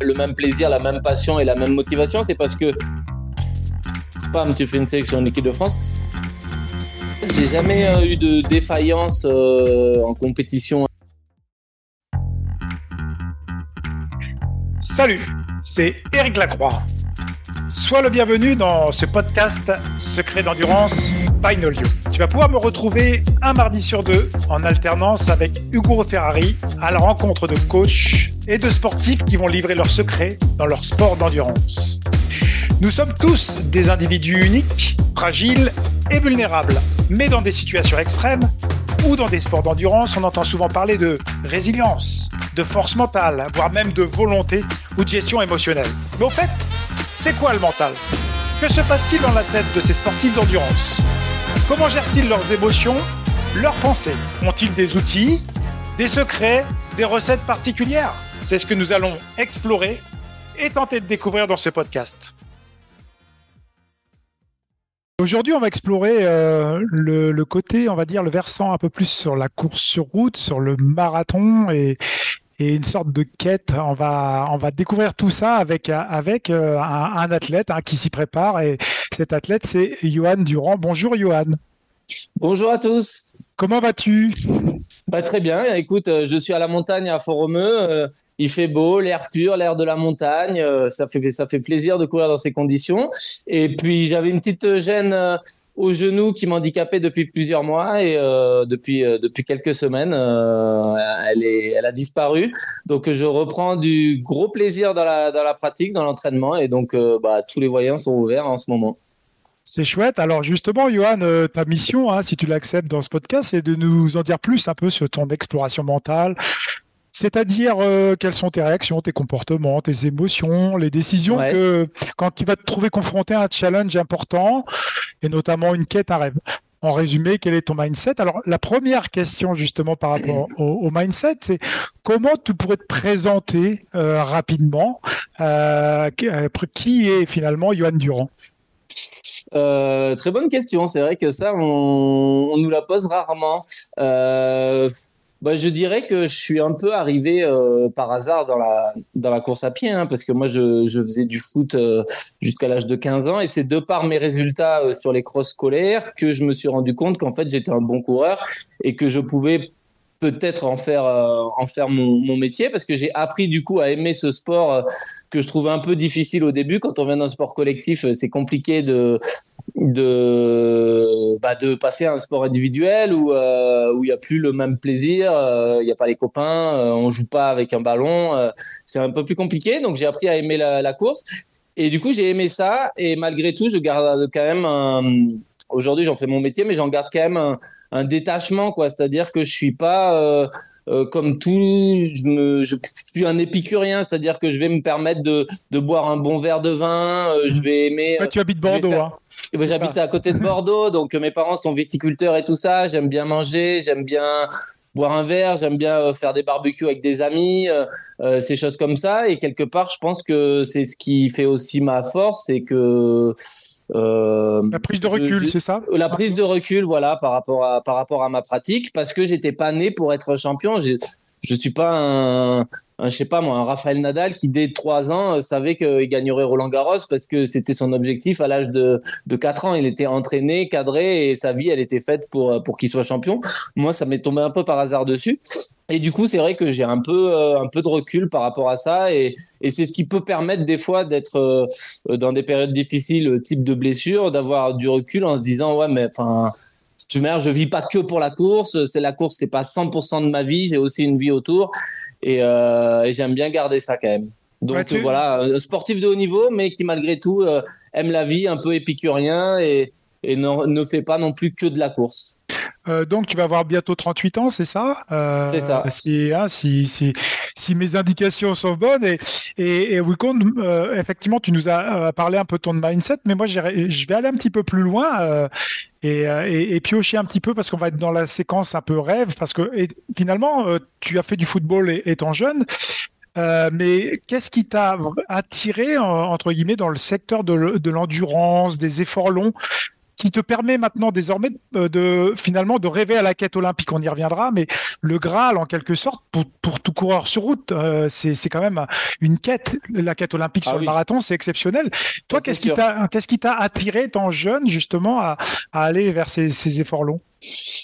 le même plaisir, la même passion et la même motivation. C'est parce que, pam, tu fais une sélection en équipe de France. J'ai jamais euh, eu de défaillance euh, en compétition. Salut, c'est Eric Lacroix. Sois le bienvenu dans ce podcast Secret d'endurance by Nolio. Tu vas pouvoir me retrouver un mardi sur deux en alternance avec Hugo Ferrari à la rencontre de coachs et de sportifs qui vont livrer leurs secrets dans leur sport d'endurance. Nous sommes tous des individus uniques, fragiles et vulnérables, mais dans des situations extrêmes ou dans des sports d'endurance, on entend souvent parler de résilience, de force mentale, voire même de volonté ou de gestion émotionnelle. Mais au fait, c'est quoi le mental? Que se passe-t-il dans la tête de ces sportifs d'endurance? Comment gèrent-ils leurs émotions, leurs pensées? Ont-ils des outils, des secrets, des recettes particulières? C'est ce que nous allons explorer et tenter de découvrir dans ce podcast. Aujourd'hui, on va explorer euh, le, le, côté, on va dire, le versant un peu plus sur la course sur route, sur le marathon et, et une sorte de quête. On va, on va découvrir tout ça avec, avec euh, un, athlète hein, qui s'y prépare. Et cet athlète, c'est Johan Durand. Bonjour Johan. Bonjour à tous. Comment vas-tu? Bah, Très bien. Écoute, euh, je suis à la montagne à Fort-Romeu. Euh, il fait beau, l'air pur, l'air de la montagne. Ça fait, ça fait plaisir de courir dans ces conditions. Et puis, j'avais une petite gêne au genou qui m'handicapait depuis plusieurs mois et euh, depuis euh, depuis quelques semaines, euh, elle est elle a disparu. Donc je reprends du gros plaisir dans la dans la pratique, dans l'entraînement et donc bah, tous les voyants sont ouverts en ce moment. C'est chouette. Alors justement, Johan, ta mission, hein, si tu l'acceptes dans ce podcast, c'est de nous en dire plus un peu sur ton exploration mentale, c'est-à-dire euh, quelles sont tes réactions, tes comportements, tes émotions, les décisions que quand tu vas te trouver confronté à un challenge important et notamment une quête à rêve. En résumé, quel est ton mindset? Alors, la première question justement par rapport au, mindset, c'est comment tu pourrais te présenter euh, rapidement euh, qui est finalement Johan Durand? Très bonne question. C'est vrai que ça, on, nous la pose rarement. Euh, bah, je dirais que je suis un peu arrivé euh, par hasard dans la dans la course à pied, hein, parce que moi je, faisais du foot euh, jusqu'à l'âge de 15 ans, et c'est de par mes résultats euh, sur les crosses scolaires que je me suis rendu compte qu'en fait j'étais un bon coureur et que je pouvais peut-être en faire euh, en faire mon, mon, métier parce que j'ai appris du coup à aimer ce sport euh, que je trouvais un peu difficile au début. Quand on vient d'un sport collectif euh, c'est compliqué de de bah, de passer à un sport individuel où où il y a plus le même plaisir il n'y a pas les copains on joue pas avec un ballon c'est un peu plus compliqué. Donc j'ai appris à aimer la, la course. Et du coup j'ai aimé ça. Et malgré tout je garde quand même un aujourd'hui j'en fais mon métier, mais j'en garde quand même un, un détachement, quoi. C'est-à-dire que je suis pas euh, euh, comme tout, je, me, je suis un épicurien, c'est-à-dire que je vais me permettre de, de boire un bon verre de vin, euh, je vais aimer. tu habites Bordeaux, hein. J'habite à côté de Bordeaux, donc mes parents sont viticulteurs et tout ça. J'aime bien manger, j'aime bien boire un verre, j'aime bien euh, faire des barbecues avec des amis, euh, euh, ces choses comme ça. Et quelque part, je pense que c'est ce qui fait aussi ma force, c'est que la prise de recul, c'est ça La prise de recul, voilà, par rapport à par rapport à ma pratique, parce que j'étais pas né pour être champion. Je suis pas un, un, je sais pas moi, un Raphaël Nadal qui dès trois ans euh, savait qu'il gagnerait Roland Garros parce que c'était son objectif à l'âge de, de 4 ans. Il était entraîné, cadré et sa vie, elle était faite pour, euh, pour qu'il soit champion. Moi, ça m'est tombé un peu par hasard dessus. Et du coup, c'est vrai que j'ai un peu, euh, un peu de recul par rapport à ça et, et c'est ce qui peut permettre des fois d'être dans des périodes difficiles, type de blessure, d'avoir du recul en se disant, ouais, mais enfin, tu mères, je vis pas que pour la course. C'est la course, c'est pas 100% de ma vie. J'ai aussi une vie autour et, euh, et j'aime bien garder ça quand même. Donc voilà, un sportif de haut niveau, mais qui malgré tout euh, aime la vie, un peu épicurien et, et ne, ne fait pas non plus que de la course. Euh, donc, tu vas avoir bientôt 38 ans, c'est ça? Euh, C'est ça. Si, hein, si, si, si, mes indications sont bonnes. Et, et, et euh, effectivement, tu nous as parlé un peu de ton mindset, mais moi, je vais aller un petit peu plus loin et, et, piocher un petit peu parce qu'on va être dans la séquence un peu rêve. Parce que finalement, tu as fait du football étant jeune. mais qu'est-ce qui t'a attiré, entre guillemets, dans le secteur de l'endurance, des efforts longs? Qui te permet maintenant désormais de, finalement de rêver à la quête olympique. On y reviendra, mais le Graal en quelque sorte pour, pour tout coureur sur route, c'est quand même une quête. La quête olympique ah sur le marathon, c'est exceptionnel. Toi, qu'est-ce qui t'a qu'est-ce qui t'a attiré étant jeune justement à, à aller vers ces, ces efforts longs?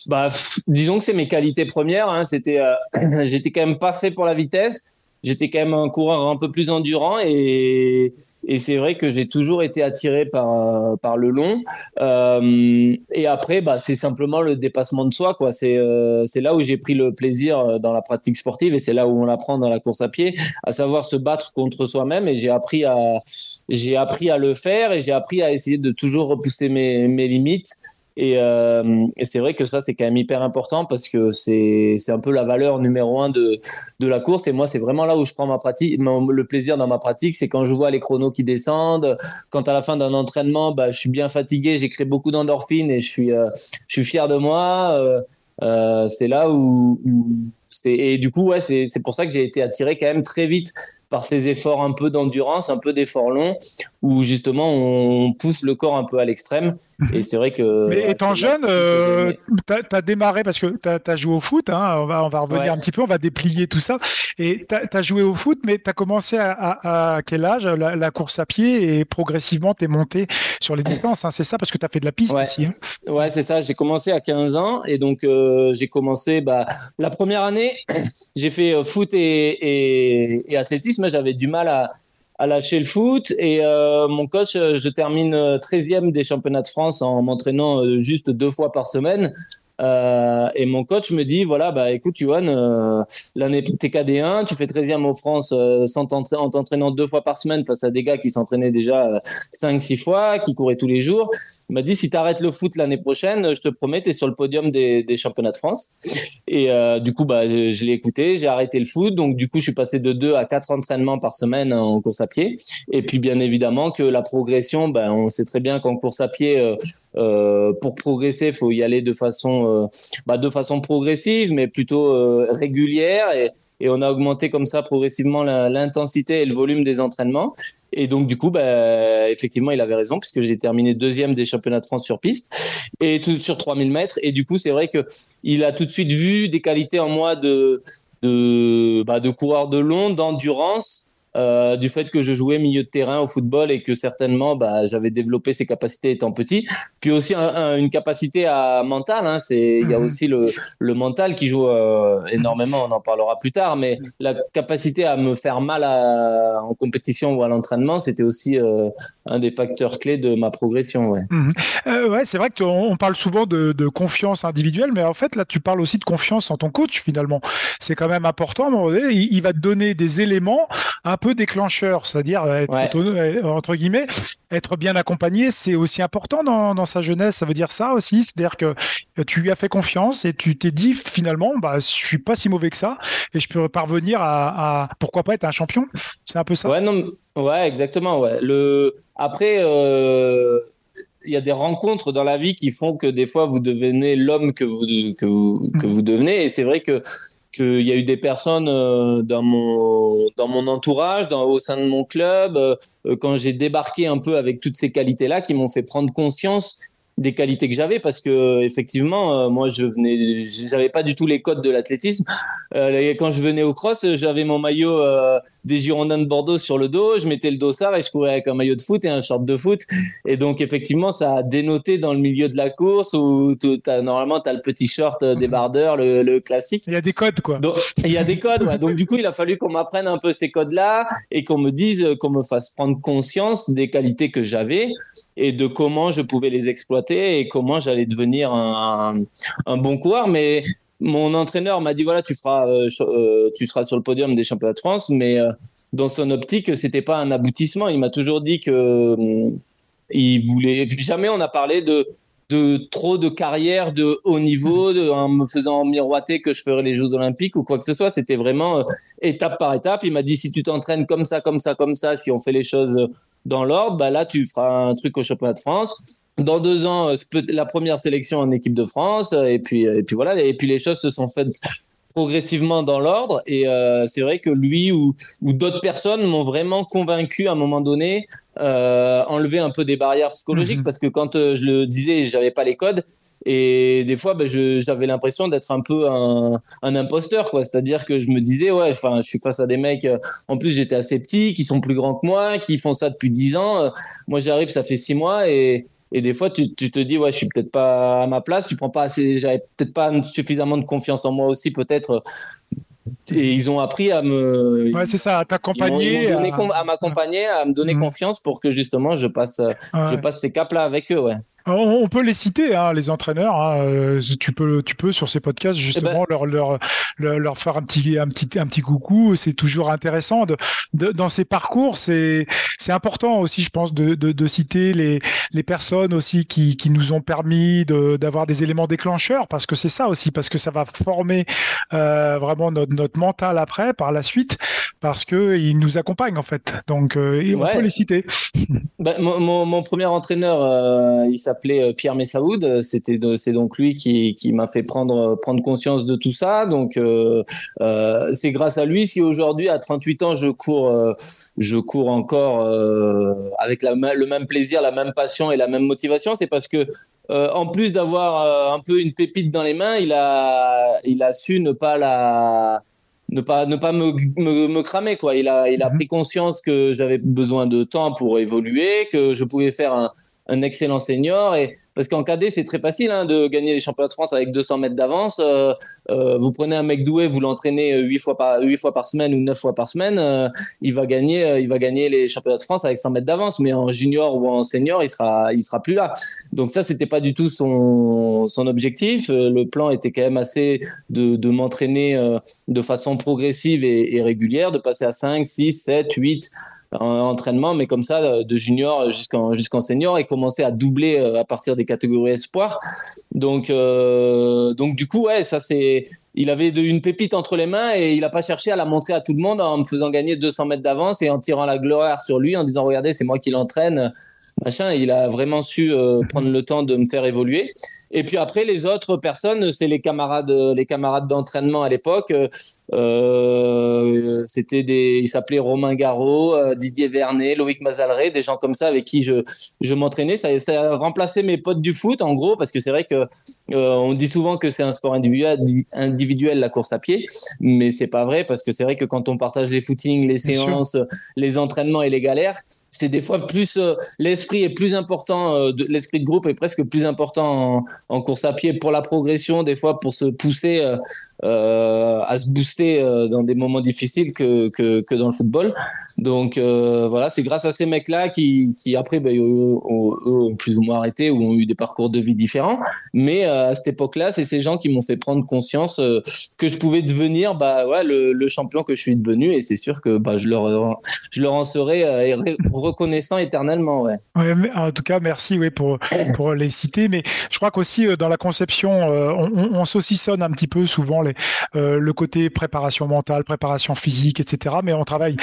Bah, disons que c'est mes qualités premières. Hein. C'était, euh, j'étais quand même pas fait pour la vitesse. J'étais quand même un coureur un peu plus endurant et, et c'est vrai que j'ai toujours été attiré par, euh, par le long. Euh, et après, bah, c'est simplement le dépassement de soi. Quoi. C'est, euh, c'est là où j'ai pris le plaisir dans la pratique sportive et c'est là où on l'apprend dans la course à pied, à savoir se battre contre soi-même. Et j'ai appris à, j'ai appris à le faire et j'ai appris à essayer de toujours repousser mes, mes limites et, euh, et c'est vrai que ça, c'est quand même hyper important parce que c'est un peu la valeur numéro un de, de la course. Et moi, c'est vraiment là où je prends ma pratique, le plaisir dans ma pratique, c'est quand je vois les chronos qui descendent, quand à la fin d'un entraînement, bah, je suis bien fatigué, j'ai créé beaucoup d'endorphines et je suis, euh, je suis fier de moi. Euh, euh c'est là où, où et du coup, ouais, c'est pour ça que j'ai été attiré quand même très vite par ces efforts un peu d'endurance, un peu d'efforts longs, où justement on pousse le corps un peu à l'extrême. Et c'est vrai que. Mais étant jeune, euh, tu as, démarré parce que tu as, joué au foot, hein, on, va, on va revenir un petit peu, on va déplier tout ça. Et tu as, joué au foot, mais tu as commencé à, quel âge la, course à pied et progressivement tu es monté sur les distances, hein, c'est ça, parce que tu as fait de la piste aussi. Hein. Ouais, c'est ça, j'ai commencé à 15 ans et donc euh, j'ai commencé bah, la première année, j'ai fait euh, foot et, et athlétisme, j'avais du mal à à lâcher le foot. Et euh, mon coach, euh, je termine 13e des championnats de France en m'entraînant euh, juste deux fois par semaine. Euh, et mon coach me dit voilà, bah écoute, Yohan, euh, l'année t'es KD1, tu fais 13e en France euh, sans en t'entraînant deux fois par semaine face à des gars qui s'entraînaient déjà 5-6 fois, qui couraient tous les jours. Il m'a dit si t'arrêtes le foot l'année prochaine, je te promets, t'es sur le podium des, des championnats de France. Et du coup, bah, je, l'ai écouté, j'ai arrêté le foot. Donc, du coup, je suis passé de 2 à 4 entraînements par semaine en course à pied. Et puis, bien évidemment, que la progression, ben, on sait très bien qu'en course à pied, pour progresser, il faut y aller de façon euh, bah, de façon progressive, mais plutôt euh, régulière. Et, on a augmenté comme ça progressivement l'intensité et le volume des entraînements. Et donc, du coup, bah, effectivement, il avait raison, puisque j'ai terminé deuxième des championnats de France sur piste et tout sur 3000 mètres. Et du coup, c'est vrai qu'il a tout de suite vu des qualités en moi de, de, bah, de coureur de long, d'endurance euh, du fait que je jouais milieu de terrain au football et que certainement bah, j'avais développé ces capacités étant petit. Puis aussi une capacité à mentale. Hein, c'est il y a mhm. aussi le, le mental qui joue euh, énormément. On en parlera plus tard, mais la capacité à me faire mal à, en compétition ou à l'entraînement, c'était aussi euh, un des facteurs clés de ma progression. Ouais, mhm. ouais c'est vrai que on parle souvent de, de, confiance individuelle, mais en fait là tu parles aussi de confiance en ton coach finalement. C'est quand même important. Il, il va te donner des éléments un peu déclencheur, c'est-à-dire être euh, entre guillemets, être bien accompagné, c'est aussi important dans, sa jeunesse. Ça veut dire ça aussi, c'est-à-dire que tu lui as fait confiance et tu t'es dit finalement, bah, je suis pas si mauvais que ça et je peux parvenir à, pourquoi pas être un champion. C'est un peu ça. Ouais, non, ouais, exactement. Ouais. Le après. Euh, il y a des rencontres dans la vie qui font que des fois vous devenez l'homme que vous que vous, que vous devenez et c'est vrai que qu'il y a eu des personnes euh, dans mon dans mon entourage, dans, au sein de mon club, euh, quand j'ai débarqué un peu avec toutes ces qualités là, qui m'ont fait prendre conscience des qualités que j'avais. Parce que effectivement euh, moi je venais j'avais pas du tout les codes de l'athlétisme. Euh, quand je venais au cross j'avais mon maillot euh, des Girondins de Bordeaux sur le dos je mettais le dossard et je courais avec un maillot de foot et un short de foot et donc effectivement ça a dénoté dans le milieu de la course où as, normalement tu as le petit short débardeur le, le classique il y a des codes quoi il y a des codes ouais. donc du coup il a fallu qu'on m'apprenne un peu ces codes là et qu'on me dise qu'on me fasse prendre conscience des qualités que j'avais et de comment je pouvais les exploiter et comment j'allais devenir un, bon coureur. Mais mon entraîneur m'a dit voilà, tu feras, euh, euh, tu seras sur le podium des championnats de France, mais euh, dans son optique, c'était pas un aboutissement. Il m'a toujours dit que il voulait. Jamais on a parlé de trop de carrière de haut niveau, en me faisant miroiter que je ferais les Jeux Olympiques ou quoi que ce soit. C'était vraiment étape par étape. Il m'a dit si tu t'entraînes comme ça, comme ça, comme ça, si on fait les choses dans l'ordre, bah là tu feras un truc au championnat de France dans deux ans, euh, la première sélection en équipe de France, euh, et puis, euh, et puis voilà, et puis les choses se sont faites progressivement dans l'ordre. Et euh, c'est vrai que lui ou, ou d'autres personnes m'ont vraiment convaincu à un moment donné, euh, enlever un peu des barrières psychologiques, mhm. parce que quand euh, je le disais, j'avais pas les codes. Et des fois, ben, j'avais l'impression d'être un peu un, un imposteur, quoi. C'est-à-dire que je me disais, ouais, enfin, je suis face à des mecs. Euh, en plus, j'étais assez petit, qui sont plus grands que moi, qui font ça depuis 10 ans. Moi, j'arrive, ça fait 6 mois et et des fois, tu, tu te dis, ouais, je suis peut-être pas à ma place. Tu prends pas assez, j'avais peut-être pas suffisamment de confiance en moi aussi, peut-être. Et ils ont appris à me. Ouais, c'est ça, à t'accompagner. À... à m'accompagner, à me donner mmh. confiance pour que justement je passe, je passe ces caps-là avec eux, ouais. On peut les citer, hein, les entraîneurs. Hein, euh, tu peux, tu peux sur ces podcasts justement eh ben leur, leur, leur, faire un petit, un petit, un petit coucou. C'est toujours intéressant. De, de, dans ces parcours, c'est, c'est important aussi, je pense, de, de, de, citer les, les personnes aussi qui, qui nous ont permis de, d'avoir des éléments déclencheurs, parce que c'est ça aussi, parce que ça va former euh, vraiment notre, notre mental après, par la suite, parce que ils nous accompagnent en fait. Donc, euh, on peut les citer. Ben, mon, mon, mon, premier entraîneur, euh, il s'appelle s'appelait euh, Pierre Messaoud. C'était c'est donc lui qui, qui m'a fait prendre prendre conscience de tout ça. Donc euh, euh, c'est grâce à lui si aujourd'hui à 38 ans je cours je cours encore avec la, le même plaisir, la même passion et la même motivation. C'est parce que en plus d'avoir un peu une pépite dans les mains, il a il a su ne pas la ne pas ne pas me, me, me, cramer quoi il a il a mhm. pris conscience que j'avais besoin de temps pour évoluer que je pouvais faire un, un excellent senior et parce qu'en cadet, c'est très facile hein, de gagner les championnats de France avec 200 mètres d'avance. Euh, euh, vous prenez un mec doué, vous l'entraînez 8 fois par 8 fois par semaine ou 9 fois par semaine, euh, il va gagner euh, il va gagner les championnats de France avec 100 mètres d'avance. Mais en junior ou en senior, il sera il sera plus là. Donc ça, c'était pas du tout son son objectif. Euh, le plan était quand même assez de, de m'entraîner de façon progressive et, et régulière, de passer à 5, 6, 7, 8 entraînement, mais comme ça, euh, de junior jusqu'en jusqu'en senior, et commencer à doubler euh, à partir des catégories espoir. Donc, euh, donc du coup, ouais, ça c'est. Il avait une pépite entre les mains et il n'a pas cherché à la montrer à tout le monde en me faisant gagner 200 mètres d'avance et en tirant la gloire sur lui, en disant regardez, c'est moi qui l'entraîne machin. Il a vraiment su euh, prendre le temps de me faire évoluer. Et puis après, les autres personnes, c'est les camarades, les camarades d'entraînement à l'époque. Euh, c'était des, ils s'appelaient Romain Garot, euh, Didier Vernet, Loïc Mazalré, des gens comme ça avec qui je, je m'entraînais. Ça, ça a remplacé mes potes du foot, en gros, parce que c'est vrai que on dit souvent que c'est un sport individuel, individuel la course à pied, mais c'est pas vrai parce que c'est vrai que quand on partage les footings, les séances, les entraînements et les galères, c'est des fois plus l'esprit est plus important, euh, l'esprit de groupe est presque plus important en, course à pied pour la progression, des fois pour se pousser euh, euh, à se booster dans des moments difficiles que, que, que dans le football. Donc euh, voilà, c'est grâce à ces mecs-là qui, qui après ben, ont, plus ou moins arrêté ou ont eu des parcours de vie différents. Mais euh, à cette époque-là, c'est ces gens qui m'ont fait prendre conscience euh, que je pouvais devenir bah, ouais, le, champion que je suis devenu. Et c'est sûr que bah, je, leur, je leur en serai reconnaissant éternellement. Ouais. en tout cas, merci ouais, pour, pour les citer. Mais je crois qu'aussi dans la conception, on, on, on saucissonne un petit peu souvent le côté préparation mentale, préparation physique, etc. Mais on travaille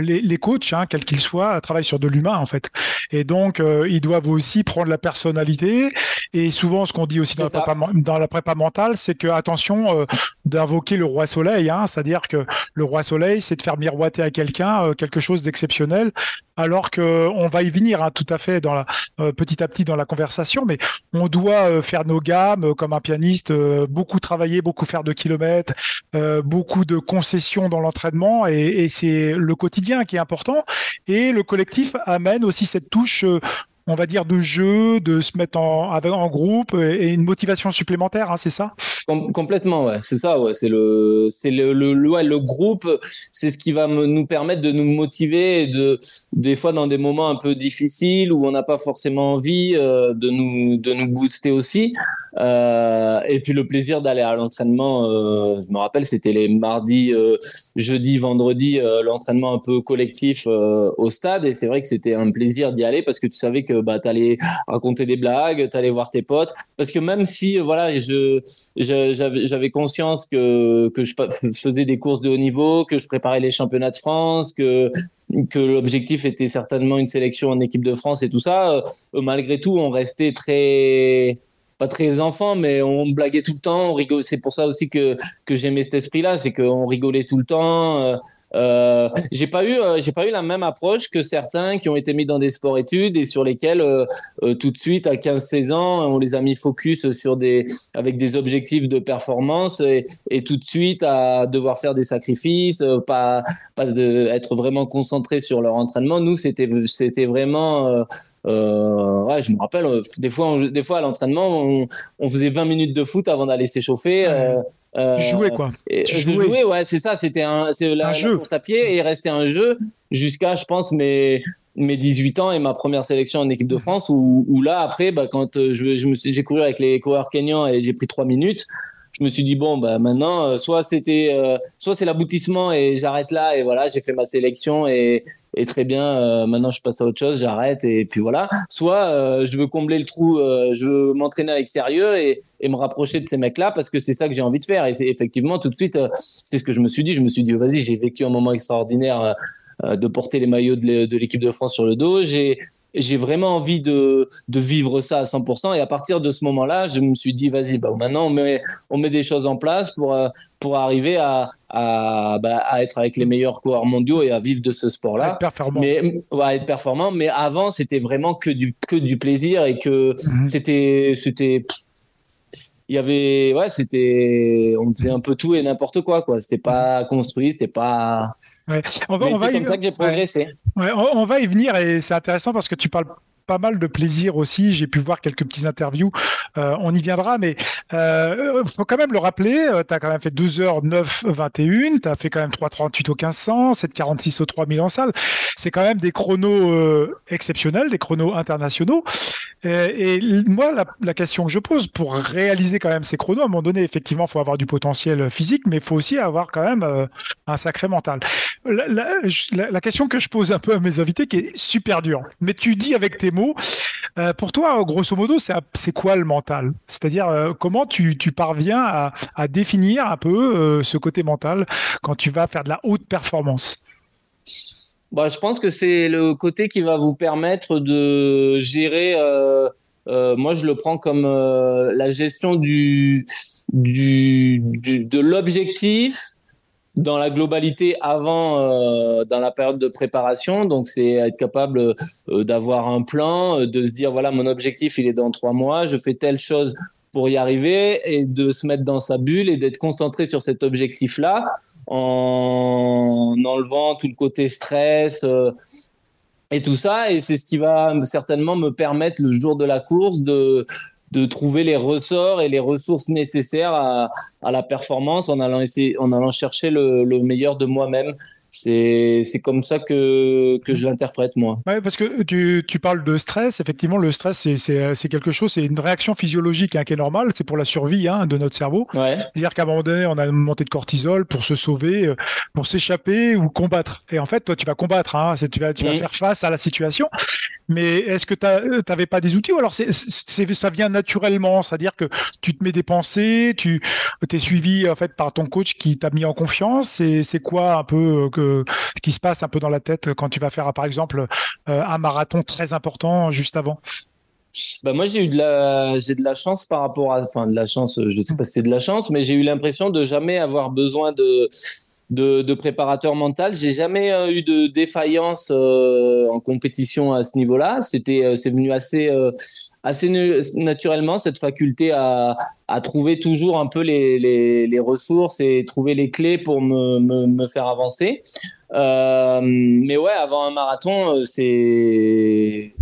les, les, coachs, hein, quels qu'ils soient, travaillent sur de l'humain en fait. Et donc, euh, ils doivent aussi prendre la personnalité. Et souvent, ce qu'on dit aussi dans la, prépa, dans la, prépa, mentale, c'est que attention euh, d'invoquer le roi soleil. Hein, C'est-à-dire que le roi soleil, c'est de faire miroiter à quelqu'un euh, quelque chose d'exceptionnel, alors que on va y venir hein, tout à fait dans la, petit à petit dans la conversation. Mais on doit faire nos gammes comme un pianiste, beaucoup travailler, beaucoup faire de kilomètres, beaucoup de concessions dans l'entraînement, et, et c'est le quotidien qui est important. Et le collectif amène aussi cette touche euh, on va dire, de jeu, de se mettre en, en groupe et une motivation supplémentaire, hein, c'est ça? Complètement, ouais, c'est ça, ouais. C'est le, le, le, le, groupe, c'est ce qui va nous permettre de nous motiver, de des fois dans des moments un peu difficiles où on n'a pas forcément envie euh, de nous de nous booster aussi. Euh, et puis le plaisir d'aller à l'entraînement, euh, je me rappelle, c'était les mardis, euh, jeudi, vendredi, l'entraînement un peu collectif au stade. Et c'est vrai que c'était un plaisir d'y aller parce que tu savais que bah, tu allais raconter des blagues, tu allais voir tes potes. Parce que même si voilà, je, j'avais conscience que, que je faisais des courses de haut niveau, que je préparais les championnats de France, que, que l'objectif était certainement une sélection en équipe de France et tout ça, malgré tout, on restait très pas très enfant, mais on blaguait tout le temps. On rigolait. C'est pour ça aussi que que j'aimais cet esprit-là, c'est qu'on rigolait tout le temps. Euh, j'ai pas eu, euh, j'ai pas eu la même approche que certains qui ont été mis dans des sports-études et sur lesquels euh, euh tout de suite à 15-16 ans, on les a mis focus sur des, avec des objectifs de performance et, et tout de suite à devoir faire des sacrifices, euh, pas, pas de être vraiment concentré sur leur entraînement. Nous, c'était, c'était vraiment euh, ouais, je me rappelle, euh, des fois, on, des fois à l'entraînement, on, on, faisait 20 minutes de foot avant d'aller s'échauffer. Euh, euh, jouer quoi. Et, jouer. ouais, c'est ça. C'était un, c'est la, un jeu. course à pied et restait un jeu jusqu'à, je pense, mes mes 18 ans et ma première sélection en équipe de France où, où là après bah, quand je, je me suis j'ai couru avec les coureurs kenyans et j'ai pris trois minutes je me suis dit bon bah maintenant euh, soit c'était euh, soit c'est l'aboutissement et j'arrête là et voilà j'ai fait ma sélection et, très bien euh, maintenant je passe à autre chose j'arrête et puis voilà. Soit je veux combler le trou je veux m'entraîner avec sérieux et, et me rapprocher de ces mecs là parce que c'est ça que j'ai envie de faire. Et c'est effectivement tout de suite c'est ce que je me suis dit. Je me suis dit vas-y j'ai vécu un moment extraordinaire de porter les maillots de l'équipe de France sur le dos. J'ai j'ai vraiment envie de, de vivre ça à 100%. Et à partir de ce moment-là, je me suis dit, vas-y, bah, maintenant, on met, on met des choses en place pour, euh, pour arriver à, à, bah, à être avec les meilleurs coureurs mondiaux et à vivre de ce sport-là. Être performant. Mais, ouais, être performant. Mais avant, c'était vraiment que du, que du plaisir et que mhm. c'était, c'était, il y avait, ouais, c'était, on faisait un peu tout et n'importe quoi, quoi. C'était pas construit, c'était pas, Ouais. On va, on va comme ça que j'ai progressé. Ouais, on, va y venir et c'est intéressant parce que tu parles pas mal de plaisir aussi. J'ai pu voir quelques petits interviews. Euh, on y viendra, mais euh, faut quand même le rappeler. Euh, tu as quand même fait 2 h 9 21. Tu as fait quand même 3,38 au 1500, 7,46 au 3000 en salle. C'est quand même des chronos euh, exceptionnels, des chronos internationaux. Et, moi, la, question que je pose pour réaliser quand même ces chronos, à un moment donné, effectivement, il faut avoir du potentiel physique, mais il faut aussi avoir quand même un sacré mental. La, question que je pose un peu à mes invités, qui est super dure, mais tu dis avec tes euh, pour toi, grosso modo, c'est quoi le mental? C'est-à-dire, euh, comment tu, parviens à, définir un peu euh, ce côté mental quand tu vas faire de la haute performance? Bah, je pense que c'est le côté qui va vous permettre de gérer. Moi, je le prends comme la gestion de l'objectif dans la globalité avant euh, dans la période de préparation. Donc, c'est être capable euh, d'avoir un plan, de se dire voilà, mon objectif, il est dans trois mois, je fais telle chose pour y arriver et de se mettre dans sa bulle et d'être concentré sur cet objectif-là en enlevant tout le côté stress euh, et tout ça. Et c'est ce qui va certainement me permettre le jour de la course de, de trouver les ressorts et les ressources nécessaires à, la performance en allant, essayer, en allant chercher le meilleur de moi-même c'est comme ça que que je l'interprète moi. Ouais, parce que tu, tu parles de stress. Effectivement, le stress c'est quelque chose, c'est une réaction physiologique hein, qui est normale. C'est pour la survie hein, de notre cerveau. Ouais. C'est-à-dire qu'à un moment donné, on a une montée de cortisol pour se sauver, euh, pour s'échapper ou combattre. Et en fait, toi, tu vas combattre. Hein, tu vas tu vas faire face à la situation. Mais est-ce que tu n'avais pas des outils ou alors c'est, ça vient naturellement, c'est-à-dire que tu te mets des pensées, tu es suivi en fait par ton coach qui t'a mis en confiance. C'est, c'est quoi un peu euh, que, qui se passe un peu dans la tête quand tu vas faire par exemple euh, un marathon très important juste avant? Bah moi j'ai eu de la j'ai de la chance par rapport à enfin de la chance je sais pas si c'est de la chance mais j'ai eu l'impression de jamais avoir besoin de de, préparateur mental. J'ai jamais euh, eu de défaillance euh, en compétition à ce niveau-là. C'était, euh, c'est venu assez, assez naturellement cette faculté à, trouver toujours un peu les, ressources et trouver les clés pour me, me faire avancer. mais ouais, avant un marathon, c'est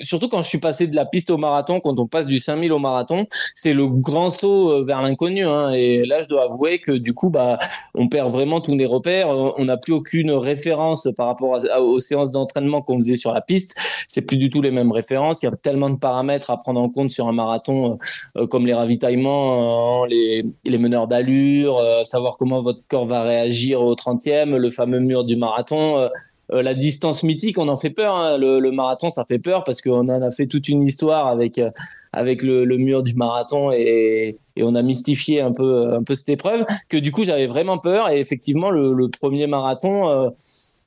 surtout quand je suis passé de la piste au marathon, quand on passe du 5000 au marathon, c'est le grand saut euh, vers l'inconnu. Hein. Et là, je dois avouer que du coup, bah, on perd vraiment tous les repères. On n'a plus aucune référence par rapport aux séances d'entraînement qu'on faisait sur la piste. C'est plus du tout les mêmes références. Il y a tellement de paramètres à prendre en compte sur un marathon, euh, comme les ravitaillements, euh, les, les, meneurs d'allure, savoir comment votre corps va réagir au 30e, le fameux mur du marathon. Euh, la distance mythique, on en fait peur. Hein. Le, marathon, ça fait peur parce qu'on en a fait toute une histoire avec euh, avec le, mur du marathon et, on a mystifié un peu un peu cette épreuve. Que du coup, j'avais vraiment peur. Et effectivement, le, premier marathon, euh,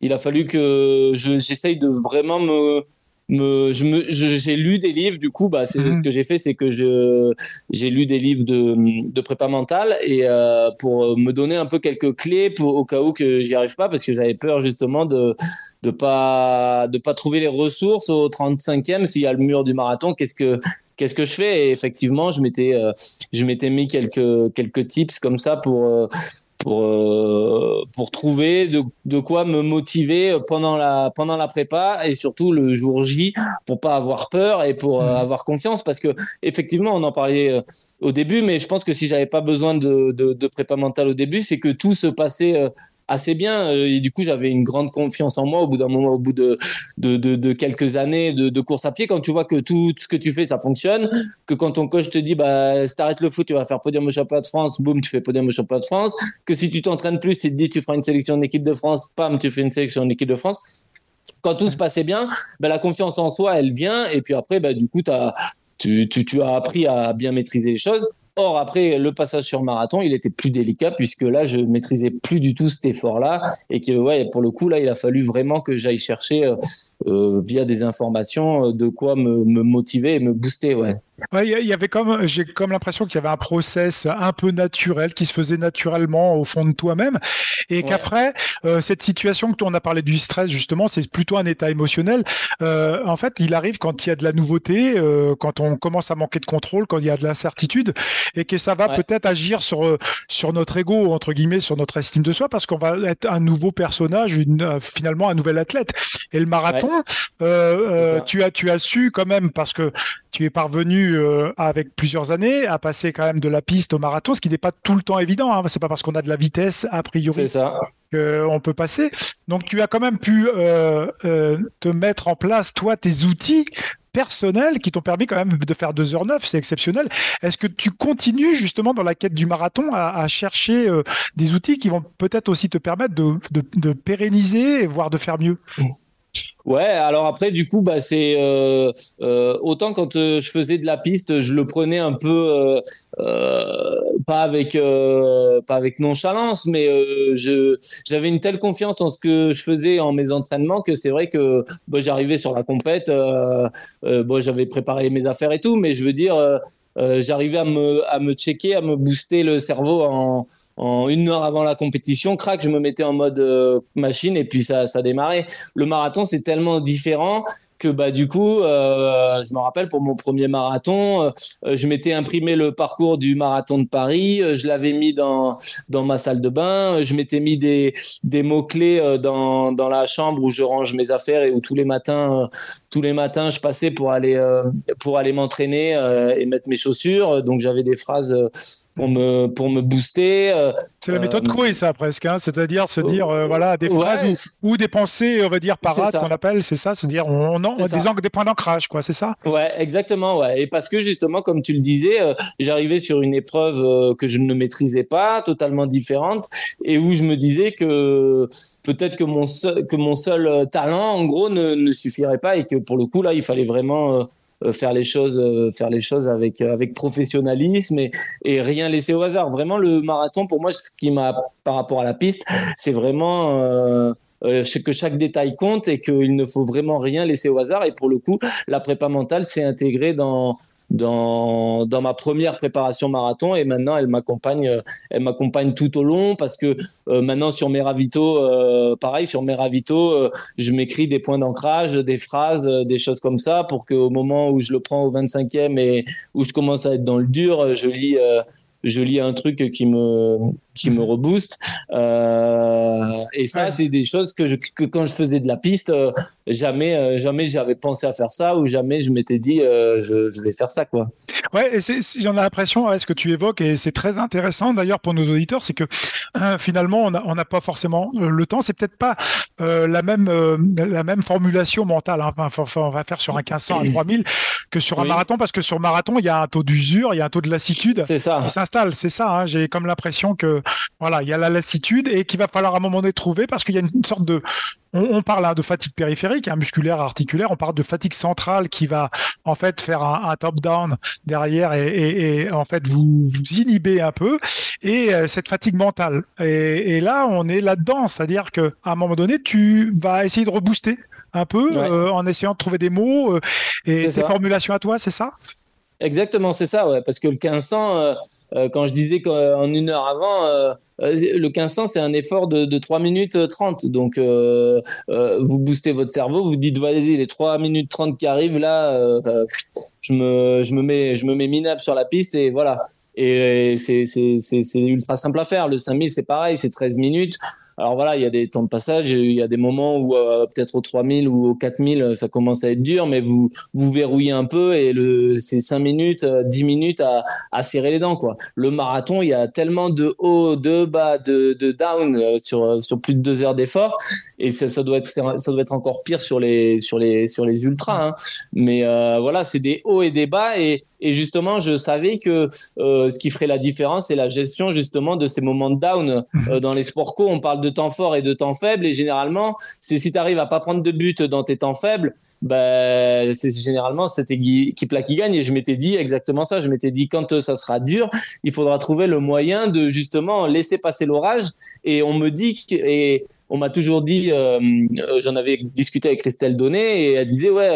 il a fallu que j'essaye de vraiment me me, je me, j'ai lu des livres. Du coup, bah, c'est mhm. ce que j'ai fait, c'est que je, j'ai lu des livres de, de prépa mentale et euh, pour me donner un peu quelques clés pour au cas où que j'y arrive pas, parce que j'avais peur justement de de pas de pas trouver les ressources au 35e s'il y a le mur du marathon. Qu'est-ce que qu'est-ce que je fais? Et effectivement, je m'étais euh, je m'étais mis quelques quelques tips comme ça pour euh, pour euh, pour trouver de, de quoi me motiver pendant la pendant la prépa et surtout le jour J pour pas avoir peur et pour euh, mmh. avoir confiance parce que effectivement on en parlait euh, au début mais je pense que si j'avais pas besoin de, de, de prépa mentale au début c'est que tout se passait assez bien. Euh, et du coup, j'avais une grande confiance en moi au bout d'un moment, au bout de, de, de, quelques années de, de, course à pied. Quand tu vois que tout ce que tu fais, ça fonctionne, que quand ton coach te dit, bah, si t'arrêtes le foot, tu vas faire podium au championnat de France, boum, tu fais podium au championnat de France. Que si tu t'entraînes plus, il te dit, tu feras une sélection en équipe de France, pam, tu fais une sélection en équipe de France. Quand tout se passait bien, bah, la confiance en soi, elle vient. Et puis après, bah, du coup, tu, tu, tu as appris à bien maîtriser les choses. Or, après le passage sur marathon, il était plus délicat puisque là, je maîtrisais plus du tout cet effort-là et que, ouais, pour le coup, là, il a fallu vraiment que j'aille chercher euh, euh via des informations euh, de quoi me, me motiver et me booster, ouais. Ouais, il y avait comme j'ai comme l'impression qu'il y avait un process un peu naturel qui se faisait naturellement au fond de toi-même, et qu'après euh, cette situation que on a parlé du stress justement, c'est plutôt un état émotionnel. Euh, en fait, il arrive quand il y a de la nouveauté, euh, quand on commence à manquer de contrôle, quand il y a de l'incertitude, et que ça va peut-être agir sur sur notre ego entre guillemets, sur notre estime de soi, parce qu'on va être un nouveau personnage, une, finalement un nouvel athlète. Et le marathon, tu as tu as su quand même parce que tu es parvenu euh, avec plusieurs années à passer quand même de la piste au marathon, ce qui n'est pas tout le temps évident. Hein. C'est pas parce qu'on a de la vitesse a priori qu'on peut passer. Donc tu as quand même pu euh, euh, te mettre en place toi tes outils personnels qui t'ont permis quand même de faire 2h09, c'est exceptionnel. Est-ce que tu continues justement dans la quête du marathon à, chercher des outils qui vont peut-être aussi te permettre de, de, de pérenniser, voire de faire mieux? Ouais, alors après, du coup, bah, c'est euh, euh, autant quand euh, je faisais de la piste, je le prenais un peu pas avec pas avec nonchalance, mais je j'avais une telle confiance en ce que je faisais en mes entraînements que c'est vrai que bah, j'arrivais sur la compète, bon, j'avais préparé mes affaires et tout, mais je veux dire, j'arrivais à me à me checker, à me booster le cerveau en en une heure avant la compétition, crac, je me mettais en mode euh, machine et puis ça, ça démarrait. Le marathon, c'est tellement différent que bah du coup, euh, je me rappelle pour mon premier marathon, euh, je m'étais imprimé le parcours du marathon de Paris, je l'avais mis dans dans ma salle de bain, je m'étais mis des des mots clés dans dans la chambre où je range mes affaires et où tous les matins tous les matins je passais pour aller pour aller m'entraîner et mettre mes chaussures. Donc j'avais des phrases pour me pour me booster. C'est la méthode Coué ça presque, hein. c'est-à-dire se dire voilà des phrases ou, des pensées on va dire parades qu'on appelle, c'est ça, se dire on, on des, des, points d'ancrage, quoi, c'est ça? Ouais, exactement, ouais. Et parce que justement, comme tu le disais, euh, j'arrivais sur une épreuve euh, que je ne maîtrisais pas, totalement différente, et où je me disais que peut-être que mon seul, que mon seul euh, talent, en gros, ne, ne, suffirait pas, et que pour le coup, là, il fallait vraiment faire les choses faire les choses avec avec professionnalisme et, et rien laisser au hasard. Vraiment le marathon pour moi ce qui m'a par rapport à la piste c'est vraiment euh, que chaque détail compte et qu'il ne faut vraiment rien laisser au hasard. Et pour le coup, la prépa mentale s'est intégrée dans dans, dans ma première préparation marathon et maintenant elle m'accompagne elle m'accompagne tout au long parce que euh, maintenant sur mes ravitaux euh, pareil sur mes ravitaux euh, je m'écris des points d'ancrage des phrases des choses comme ça pour qu'au moment où je le prends au 25e et où je commence à être dans le dur je lis je lis un truc qui me qui me rebooste. Euh, et ça, c'est des choses que, je, que quand je faisais de la piste, euh, jamais, euh, jamais j'avais pensé à faire ça ou jamais je m'étais dit je, je, vais faire ça quoi. Ouais, et j'en ai l'impression, ouais, ce que tu évoques et c'est très intéressant d'ailleurs pour nos auditeurs, c'est que finalement on n'a pas forcément le temps. C'est peut-être pas la même la même formulation mentale. Hein. Enfin, on va faire sur un 1500 à 3000 que sur un marathon parce que sur marathon il y a un taux d'usure, il y a un taux de lassitude qui s'installe. C'est ça. Hein. J'ai comme l'impression que voilà, il y a la lassitude et qu'il va falloir à un moment donné trouver parce qu'il y a une sorte de on, parle hein, de fatigue périphérique, hein, musculaire, articulaire. On parle de fatigue centrale qui va en fait faire un, top-down derrière et, en fait vous, vous inhibez un peu. Et cette fatigue mentale. Et, là, on est là-dedans, c'est-à-dire qu'à un moment donné, tu vas essayer de rebooster un peu en essayant de trouver des mots et des formulations à toi, c'est ça? Exactement, c'est ça, ouais, parce que le 1500, euh, euh, quand je disais qu'en une heure avant, euh, le 1500, c'est un effort de, de, 3 minutes 30. Donc, vous boostez votre cerveau, vous dites, vas-y, les 3 minutes 30 qui arrivent, là, je, me, je, me mets, je me mets minable sur la piste et voilà. Et c'est ultra simple à faire. Le 5000, c'est pareil, c'est 13 minutes. Alors voilà, il y a des temps de passage, il y a des moments où euh, peut-être au 3000 ou au 4000, ça commence à être dur, mais vous vous verrouillez un peu et c'est 5 minutes, 10 euh, minutes à, serrer les dents quoi. Le marathon, il y a tellement de hauts, de bas, de, de down euh, sur sur plus de deux heures d'effort et ça, ça doit être ça doit être encore pire sur les sur les sur les ultras. Hein. Mais voilà, c'est des hauts et des bas et et justement, je savais que ce qui ferait la différence, c'est la gestion justement de ces moments de down. Mmh. dans les sports co, on parle de temps fort et de temps faible. Et généralement, c'est si tu arrives à pas prendre de but dans tes temps faibles, ben, c'est généralement cette équipe-là qui gagne. Et je m'étais dit exactement ça. Je m'étais dit, quand euh, ça sera dur, il faudra trouver le moyen de justement laisser passer l'orage. Et on me dit que, et on m'a toujours dit, euh, euh, j'en avais discuté avec Christelle Donné et elle disait, ouais,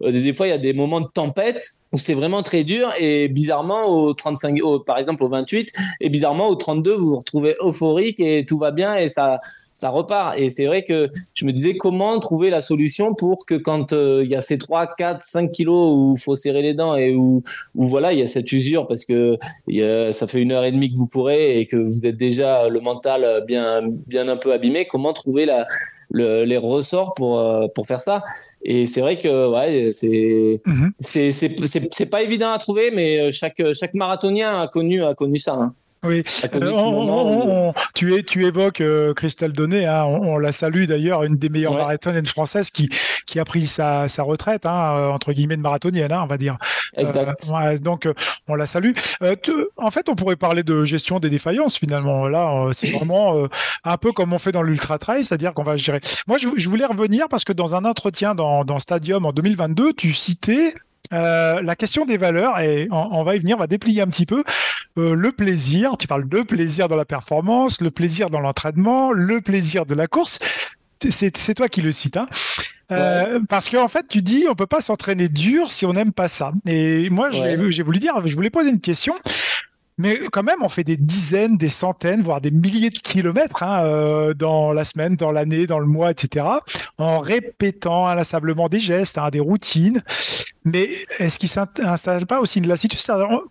des fois il y a des moments de tempête où c'est vraiment très dur et bizarrement au 35, par exemple au 28 et bizarrement au 32 vous vous retrouvez euphorique et tout va bien et ça ça repart. Et c'est vrai que je me disais comment trouver la solution pour que quand euh, il y a ces 3, 4, 5 kilos où il faut serrer les dents et où, où voilà, il y a cette usure parce que y a, ça fait une heure et demie que vous pourrez et que vous êtes déjà le mental bien, bien un peu abîmé, comment trouver la, les ressorts pour, euh, pour faire ça? Et c'est vrai que ouais, c'est mm c'est pas évident à trouver, mais euh, chaque, chaque marathonien a connu, a connu ça. Hein. Oui, euh, tu, es, tu évoques euh, Christelle Donné, hein, on, la salue d'ailleurs, une des meilleures marathoniennes françaises qui, qui a pris sa, sa retraite, hein, euh, entre guillemets, de marathonienne, hein, on va dire. Exact. donc, on la salue. en fait, on pourrait parler de gestion des défaillances finalement. Là, c'est vraiment un peu comme on fait dans l'Ultra Trail, c'est-à-dire qu'on va gérer. Moi, je, je, voulais revenir parce que dans un entretien dans, dans Stadium en 2022, tu citais euh, la question des valeurs, et on, va y venir, on va déplier un petit peu. Euh, le plaisir, tu parles de plaisir dans la performance, le plaisir dans l'entraînement, le plaisir de la course. C'est toi qui le cites. Hein. Euh, parce qu'en fait, tu dis, on peut pas s'entraîner dur si on n'aime pas ça. Et moi, j'ai voulu dire, je voulais poser une question. Mais quand même, on fait des dizaines, des centaines, voire des milliers de kilomètres hein, euh, dans la semaine, dans l'année, dans le mois, etc., en répétant inlassablement des gestes, hein, des routines. Mais est-ce qu'il s'installe pas aussi une lassitude?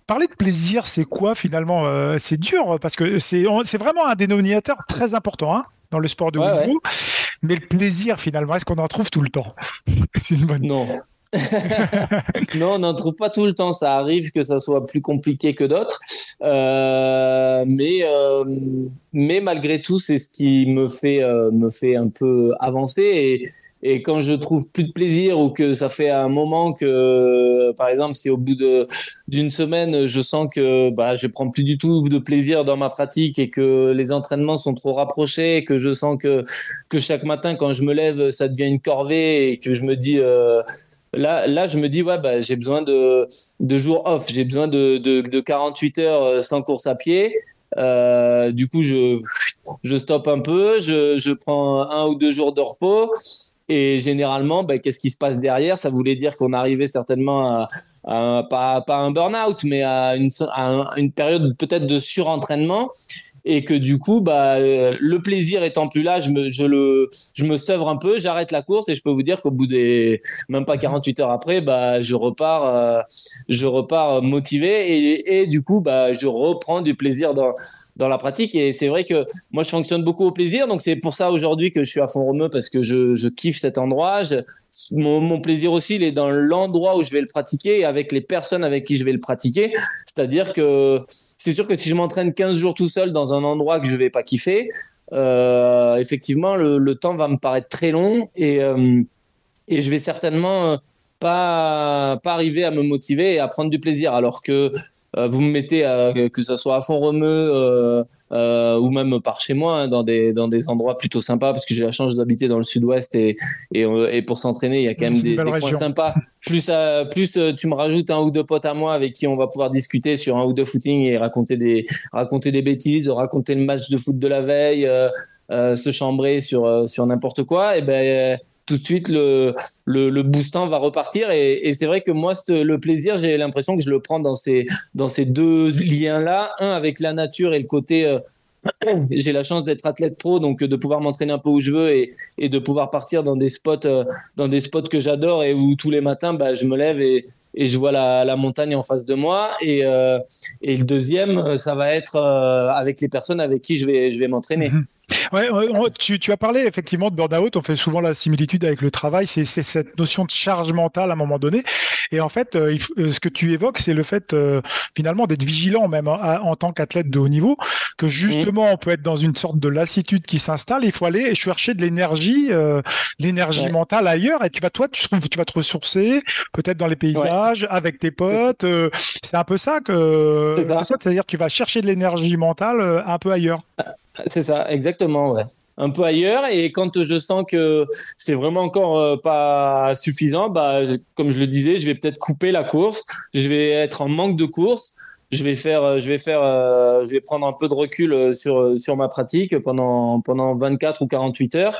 Parler de plaisir, c'est quoi finalement euh, C'est dur parce que c'est vraiment un dénominateur très important hein, dans le sport de haut niveau. Mais le plaisir, finalement, est-ce qu'on en trouve tout le temps? C'est une bonne. Non. non, on n'en trouve pas tout le temps. Ça arrive que ça soit plus compliqué que d'autres. Euh, mais, euh, mais malgré tout, c'est ce qui me fait, euh, me fait un peu avancer. Et, et quand je trouve plus de plaisir ou que ça fait un moment que, par exemple, si au bout d'une semaine, je sens que bah, je prends plus du tout de plaisir dans ma pratique et que les entraînements sont trop rapprochés, que je sens que que chaque matin quand je me lève, ça devient une corvée et que je me dis euh, Là, là, je me dis, ouais, bah, j'ai besoin de, de jours off. J'ai besoin de, de, de, 48 heures euh, sans course à pied. Euh, du coup, je, je stoppe un peu, je, je prends un ou deux jours de repos. Et généralement, bah, qu'est-ce qui se passe derrière? Ça voulait dire qu'on arrivait certainement à, pas, pas un burn-out, mais à une, à une période peut-être de surentraînement et que du coup, bah, le plaisir étant plus là, je me, je le, je me un peu, j'arrête la course et je peux vous dire qu'au bout des même pas 48 heures après, bah, je repars, euh, je repars motivé et, et du coup, bah, je reprends du plaisir dans, dans la pratique. Et c'est vrai que moi, je fonctionne beaucoup au plaisir. Donc, c'est pour ça aujourd'hui que je suis à fond romeux parce que je, kiffe cet endroit. mon, plaisir aussi, il est dans l'endroit où je vais le pratiquer et avec les personnes avec qui je vais le pratiquer. C'est-à-dire que c'est sûr que si je m'entraîne 15 jours tout seul dans un endroit que je vais pas kiffer, euh, effectivement, le, le, temps va me paraître très long et, euh, et je vais certainement pas, pas arriver à me motiver et à prendre du plaisir. Alors que vous me mettez que ce soit à Font-Romeu ou même par chez moi, hein, dans des dans des endroits plutôt sympas, parce que j'ai la chance d'habiter dans le Sud-Ouest et et, et pour s'entraîner, il y a quand même des, des coins sympas. Plus plus tu me rajoutes un ou deux potes à moi avec qui on va pouvoir discuter sur un ou deux footing et raconter des raconter des bêtises, raconter le match de foot de la veille, se chambrer sur sur n'importe quoi, et ben tout de suite le, le, boostant va repartir. Et, c'est vrai que moi, le plaisir, j'ai l'impression que je le prends dans ces, dans ces deux liens-là. Un avec la nature et le côté. Euh, j'ai la chance d'être athlète pro, donc de pouvoir m'entraîner un peu où je veux et, de pouvoir partir dans des spots, euh, dans des spots que j'adore et où tous les matins, bah, je me lève et, je vois la, montagne en face de moi. Et, euh, et le deuxième, ça va être avec les personnes avec qui je vais, je vais m'entraîner. Mhm. Ouais, tu, tu, as parlé effectivement de burn-out. On fait souvent la similitude avec le travail. C'est cette notion de charge mentale à un moment donné. Et en fait, euh, euh, ce que tu évoques, c'est le fait euh, finalement d'être vigilant même hein, en tant qu'athlète de haut niveau, que justement on peut être dans une sorte de lassitude qui s'installe. Il faut aller chercher de l'énergie, l'énergie mentale ailleurs. Et tu vas toi, tu, tu vas te ressourcer peut-être dans les paysages avec tes potes. c'est un peu ça que c'est-à-dire que tu vas chercher de l'énergie mentale un peu ailleurs. C'est ça, exactement. Un peu ailleurs et quand je sens que c'est vraiment encore euh, pas suffisant, bah comme je le disais, je vais peut-être couper la course. Je vais être en manque de course je vais faire, euh, je vais faire, euh, je vais prendre un peu de recul sur sur ma pratique pendant pendant 24 ou 48 heures.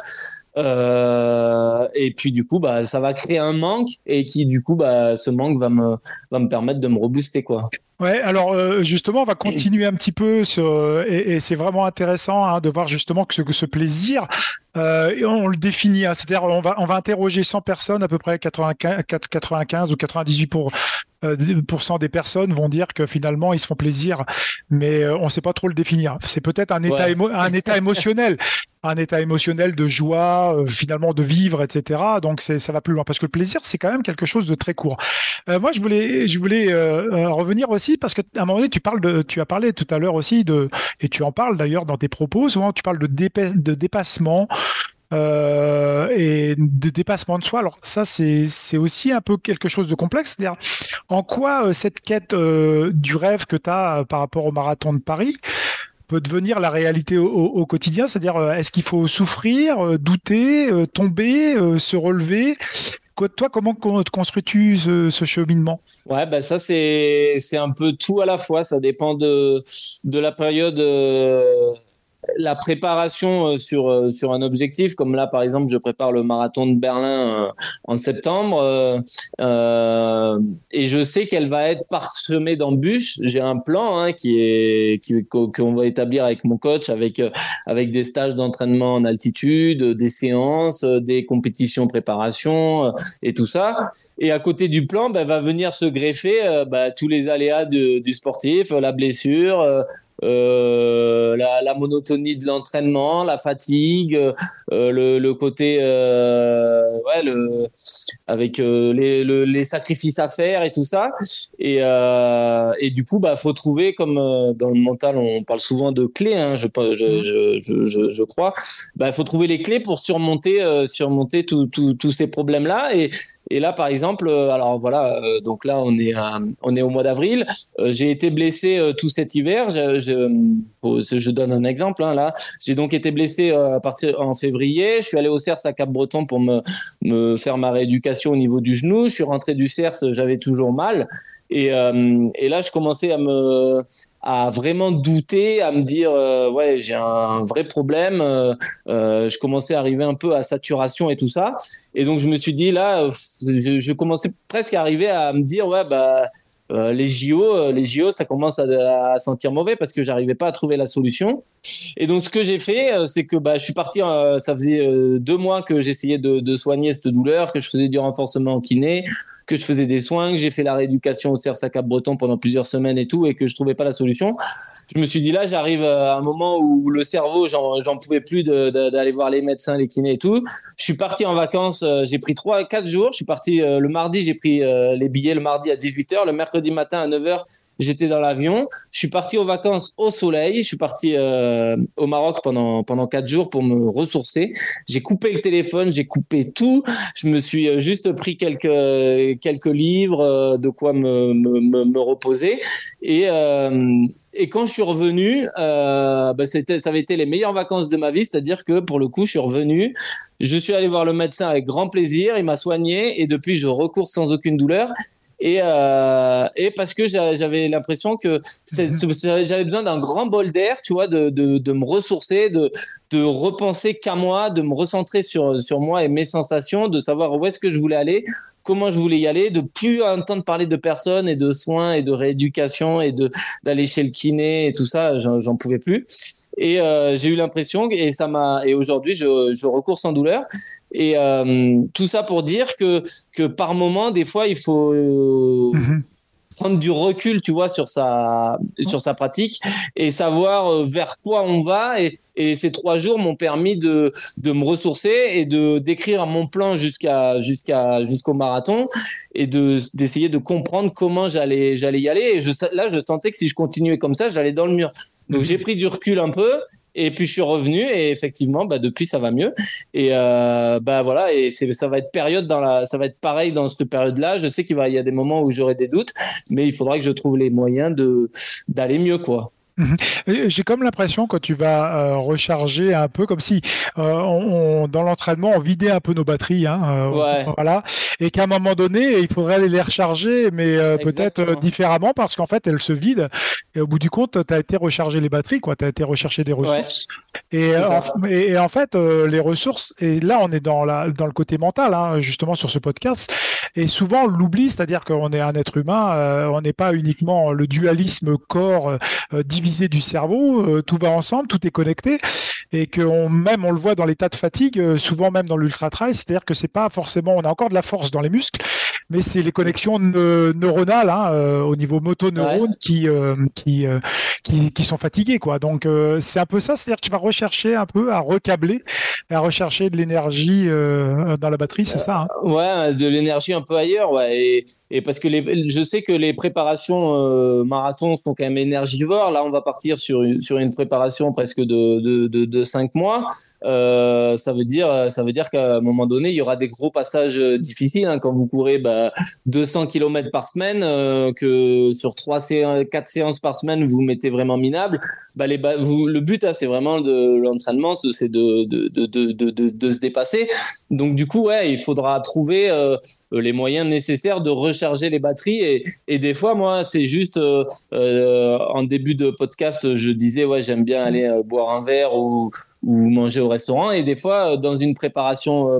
Et puis du coup, bah, ça va créer un manque et qui du coup, bah, ce manque va me va me permettre de me rebooster quoi. Ouais, alors euh, justement, on va continuer un petit peu sur, et, et c'est vraiment intéressant hein, de voir justement que ce, que ce plaisir, euh, on le définit, hein, c'est-à-dire on va on va interroger 100 personnes, à peu près 95, 95 ou 98 pour euh, des personnes vont dire que finalement ils se font plaisir, mais euh, on ne sait pas trop le définir. C'est peut-être un état un état émotionnel, un état émotionnel de joie, euh, finalement de vivre, etc. Donc ça va plus loin parce que le plaisir c'est quand même quelque chose de très court. moi je voulais je voulais revenir aussi parce que à un moment donné tu parles de tu as parlé tout à l'heure aussi de et tu en parles d'ailleurs dans tes propos souvent tu parles de, de dépassement euh, et de dépassement de soi. Alors ça, c'est aussi un peu quelque chose de complexe. C'est-à-dire, en quoi euh, cette quête euh, du rêve que tu as par rapport au marathon de Paris peut devenir la réalité au, quotidien C'est-à-dire, est-ce qu'il faut souffrir, douter, tomber, se relever? Toi, comment construis-tu ce, ce, cheminement? Ouais, ben ça c'est c'est un peu tout à la fois. Ça dépend de de la période la préparation euh, sur euh, sur un objectif comme là par exemple je prépare le marathon de Berlin euh, en septembre et je sais qu'elle va être parsemée d'embûches. J'ai un plan hein, qui est qu'on va établir avec mon coach avec avec des stages d'entraînement en altitude des séances des compétitions préparation et tout ça. Et à côté du plan ben, va venir se greffer bah, tous les aléas du sportif la blessure euh, la, la, monotonie de l'entraînement, la fatigue, euh, le, le, côté euh, ouais, le, avec les, le, les sacrifices à faire et tout ça. Et, et du coup, bah faut trouver comme dans le mental, on parle souvent de clés. Hein, je, je, je, je, je crois. Bah faut trouver les clés pour surmonter surmonter tous ces problèmes là. Et, et là, par exemple, alors voilà, donc là on est on est au mois d'avril. J'ai été blessé tout cet hiver. Je, je, donne un exemple hein, là. J'ai donc été blessé euh, à partir en février. Je suis allé au CERS à Cap-Breton pour me, faire ma rééducation au niveau du genou. Je suis rentré du CERS, j'avais toujours mal. Et, euh, là, je commençais à me, à vraiment douter, à me dire, euh, ouais, j'ai un vrai problème. Je commençais à arriver un peu à saturation et tout ça. Et donc, je me suis dit, là, je, je commençais presque à arriver à me dire, ouais, bah, euh, les JO, euh, les JO, ça commence à, sentir mauvais parce que j'arrivais pas à trouver la solution. Et donc ce que j'ai fait, euh, c'est que bah, je suis parti. ça faisait deux mois que j'essayais de, de, soigner cette douleur, que je faisais du renforcement en kiné, que je faisais des soins, que j'ai fait la rééducation au CERS à Cap-Breton pendant plusieurs semaines et tout, et que je trouvais pas la solution je me suis dit là, j'arrive à un moment où le cerveau, j'en pouvais plus d'aller voir les médecins, les kinés et tout. Je suis parti en vacances, euh, j'ai pris trois, quatre jours. Je suis parti euh, le mardi, j'ai pris euh, les billets le mardi à 18h, le mercredi matin à 9h. J'étais dans l'avion. Je suis parti aux vacances au soleil. Je suis parti euh, au Maroc pendant pendant quatre jours pour me ressourcer. J'ai coupé le téléphone, j'ai coupé tout. Je me suis euh, juste pris quelques quelques livres, euh, de quoi me me, me reposer. Et et quand je suis revenu, c'était, ça avait été les meilleures vacances de ma vie, c'est-à-dire que pour le coup, je suis revenu, je suis allé voir le médecin avec grand plaisir, il m'a soigné et depuis, je recours sans aucune douleur et, euh, et parce que j'avais l'impression que mhm. j'avais besoin d'un grand bol d'air, tu vois, de, de, de, me ressourcer, de, de repenser qu'à moi, de me recentrer sur, sur moi et mes sensations, de savoir où est-ce que je voulais aller, comment je voulais y aller, de plus entendre parler de personnes et de soins et de rééducation et d'aller chez le kiné et tout ça, j'en pouvais plus. Et euh, j'ai eu l'impression, et ça m'a, et aujourd'hui, je, je recours sans douleur. Et euh, tout ça pour dire que que par moment, des fois, il faut mhm prendre du recul, tu vois, sur sa sur sa pratique et savoir euh, vers quoi on va. Et, et ces trois jours m'ont permis de de me ressourcer et de d'écrire mon plan jusqu'à jusqu'à jusqu'au marathon et de d'essayer de comprendre comment j'allais j'allais y aller. Et je, là, je sentais que si je continuais comme ça, j'allais dans le mur. Donc j'ai pris du recul un peu et puis je suis revenu et effectivement, bah, depuis ça va mieux. Et euh, bah voilà, et ça va être période dans la, ça va être pareil dans cette période-là. Je sais qu'il va, y a des moments où j'aurai des doutes, mais il faudra que je trouve les moyens de d'aller mieux, quoi. Mhm. J'ai comme l'impression que tu vas euh, recharger un peu comme si euh, on, dans l'entraînement on vidait un peu nos batteries, hein, euh, voilà, et qu'à un moment donné il faudrait aller les recharger, mais peut-être différemment parce qu'en fait elles se vident. Et au bout du compte tu as été recharger les batteries, quoi, tu as été rechercher des ressources. Et, en, et, en fait les ressources et là on est dans la dans le côté mental hein, justement sur ce podcast. Et souvent on l'oublie, c'est-à-dire qu'on est un être humain, on n'est pas uniquement le dualisme corps divisé du cerveau, euh, tout va ensemble, tout est connecté, et que même on le voit dans l'état de fatigue, euh, souvent même dans l'ultra trail, c'est-à-dire que c'est pas forcément, on a encore de la force dans les muscles, mais c'est les connexions neuronales hein, euh, au niveau motoneurones qui, qui, qui, qui sont fatiguées, quoi. Donc c'est un peu ça, c'est-à-dire que tu vas rechercher un peu à recabler, à rechercher de l'énergie dans la batterie, c'est ça. Hein ouais, de l'énergie un peu ailleurs, ouais, et, et parce que les, je sais que les préparations marathon sont quand même énergivores. Là, on va partir sur une, sur une préparation presque de, de, de, de cinq mois, euh, ça veut dire, ça veut dire qu'à un moment donné, il y aura des gros passages difficiles. Hein, quand vous courez bah, 200 km par semaine, euh, que sur trois séances, quatre séances par semaine, vous mettez vraiment minable. Bah, vous, le but, hein, c'est vraiment de l'entraînement, c'est de, se dépasser. Donc du coup, ouais, il faudra trouver euh, les moyens nécessaires de recharger les batteries. Et, des fois, moi, c'est juste euh, euh en début de podcast, je disais ouais, j'aime bien aller euh, boire un verre ou, manger au restaurant. Et des fois, euh, dans une préparation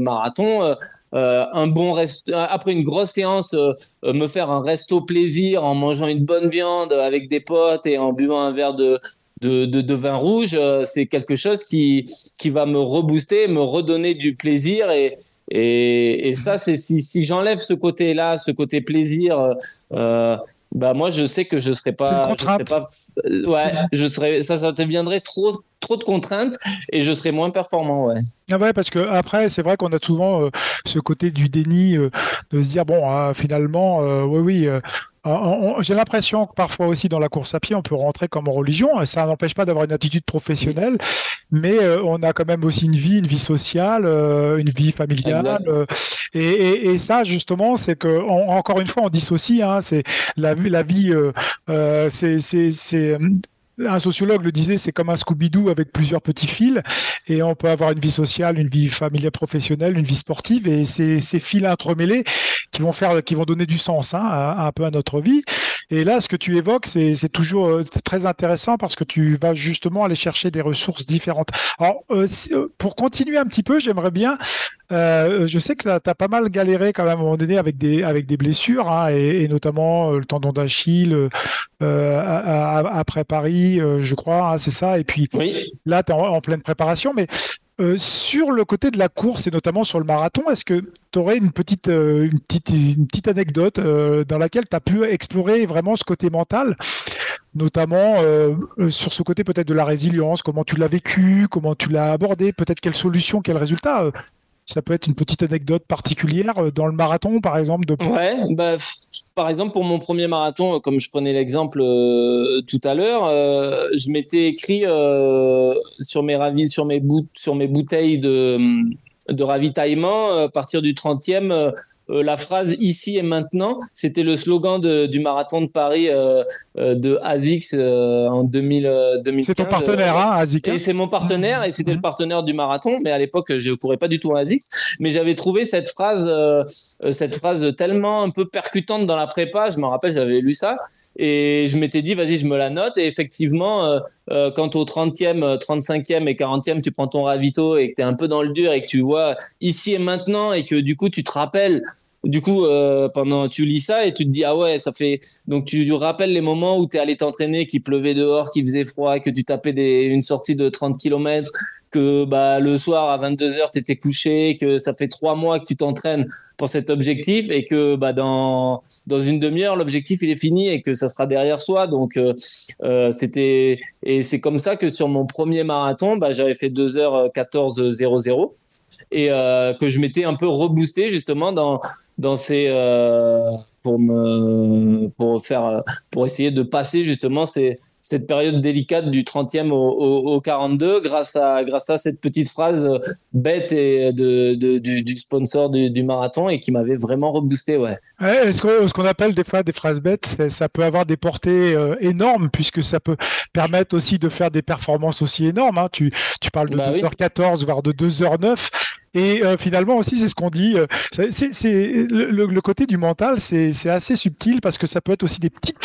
euh, un bon reste après une grosse séance, me faire un resto plaisir en mangeant une bonne viande avec des potes et en buvant un verre de de, de, vin rouge, c'est quelque chose qui qui va me rebooster, me redonner du plaisir et et, et ça c'est si si j'enlève ce côté là, ce côté plaisir. Euh, bah moi je sais que je serais pas, je serais pas ouais, je serais ça ça deviendrait trop trop de contraintes et je serais moins performant ouais. Ah ouais, parce que après, c'est vrai qu'on a souvent euh, ce côté du déni, euh, de se dire bon, hein, finalement, euh, oui, oui, j'ai l'impression que parfois aussi dans la course à pied, on peut rentrer comme en religion. Ça n'empêche pas d'avoir une attitude professionnelle, mais on a quand même aussi une vie, une vie sociale, une vie familiale. Et, ça, justement, c'est que encore une fois, on dissocie. Hein, c'est la, la vie, c'est un sociologue le disait, c'est comme un Scooby-Doo avec plusieurs petits fils, et on peut avoir une vie sociale, une vie familiale, professionnelle, une vie sportive, et c'est ces fils entremêlés qui vont faire, qui vont donner du sens hein, un peu à notre vie. Et là, ce que tu évoques, c'est toujours euh, très intéressant parce que tu vas justement aller chercher des ressources différentes. Alors, euh, euh, pour continuer un petit peu, j'aimerais bien je sais que tu as, pas mal galéré quand même à un moment donné avec des, avec des blessures, hein, et, notamment le tendon d'Achille après Paris, je crois, hein, c'est ça. Et puis là, tu es en, pleine préparation. Mais euh, sur le côté de la course et notamment sur le marathon, est-ce que tu aurais une petite, euh, une petite, une petite anecdote euh, dans laquelle tu as pu explorer vraiment ce côté mental, notamment sur ce côté peut-être de la résilience, comment tu l'as vécu, comment tu l'as abordé, peut-être quelle solution, quel résultat Ça peut être une petite anecdote particulière dans le marathon, par exemple. De... Ouais, bah, par exemple, pour mon premier marathon, comme je prenais l'exemple tout à l'heure, je m'étais écrit sur mes ravis, sur mes, sur mes bouteilles de, de ravitaillement à partir du 30e euh, la phrase ici et maintenant, c'était le slogan du marathon de Paris euh, euh, de ASICS en 2000, 2015. C'est ton partenaire, hein, ASICS. Et c'est mon partenaire, et c'était le partenaire du marathon. Mais à l'époque, je ne courais pas du tout en ASICS. Mais j'avais trouvé cette phrase, cette phrase tellement un peu percutante dans la prépa. Je me rappelle, j'avais lu ça. Et je m'étais dit, vas-y, je me la note. Et effectivement, euh, euh, quand au 30e, 35e et 40e, tu prends ton ravito et que tu es un peu dans le dur et que tu vois ici et maintenant et que du coup, tu te rappelles du coup, euh, pendant tu lis ça et tu te dis ah ouais, ça fait donc tu rappelles les moments où tu es allé t'entraîner, qu'il pleuvait dehors, qu'il faisait froid, que tu tapais des, une sortie de 30 km, que bah le soir à 22h tu étais couché, que ça fait trois mois que tu t'entraînes pour cet objectif et que bah dans dans une demi-heure l'objectif il est fini et que ça sera derrière soi. Donc euh, euh c'était et c'est comme ça que sur mon premier marathon, bah j'avais fait 2h14 00 et euh, que je m'étais un peu reboosté justement dans dans ces euh, pour me pour faire pour essayer de passer justement ces cette période délicate du 30e au, 42 grâce à grâce à cette petite phrase bête et de, du, sponsor du, marathon et qui m'avait vraiment reboosté ouais. ouais ce qu'on appelle des fois des phrases bêtes ça peut avoir des portées euh, énormes puisque ça peut permettre aussi de faire des performances aussi énormes hein. tu, tu parles de 2h14 bah voire de 2h09 et euh, finalement aussi, c'est ce qu'on dit. Euh, c'est le, côté du mental, c'est assez subtil parce que ça peut être aussi des petites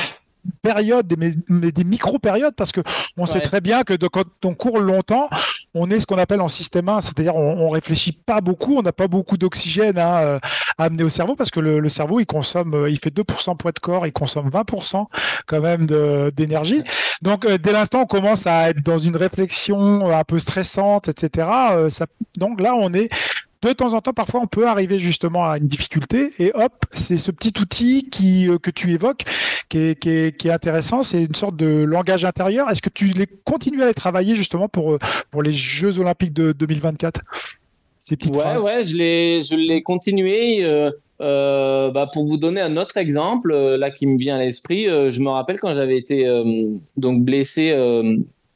périodes, des, des micro-périodes, parce que on sait très bien que quand on court longtemps, on est ce qu'on appelle en système 1, c'est-à-dire on, on réfléchit pas beaucoup, on n'a pas beaucoup d'oxygène hein, euh, à amener au cerveau, parce que le, cerveau, il consomme, il fait 2% poids de corps, il consomme 20% quand même d'énergie. Donc, dès l'instant, on commence à être dans une réflexion un peu stressante, etc. ça, donc là, on est de temps en temps, parfois, on peut arriver justement à une difficulté et hop, c'est ce petit outil qui, euh, que tu évoques qui est, qui est, qui est intéressant. C'est une sorte de langage intérieur. Est-ce que tu les continues à les travailler justement pour, euh, pour les Jeux Olympiques de 2024 ces petites ouais, ouais, je l'ai, je l'ai continué. Euh, bah, pour vous donner un autre exemple, là qui me vient à l'esprit, je me rappelle quand j'avais été donc blessé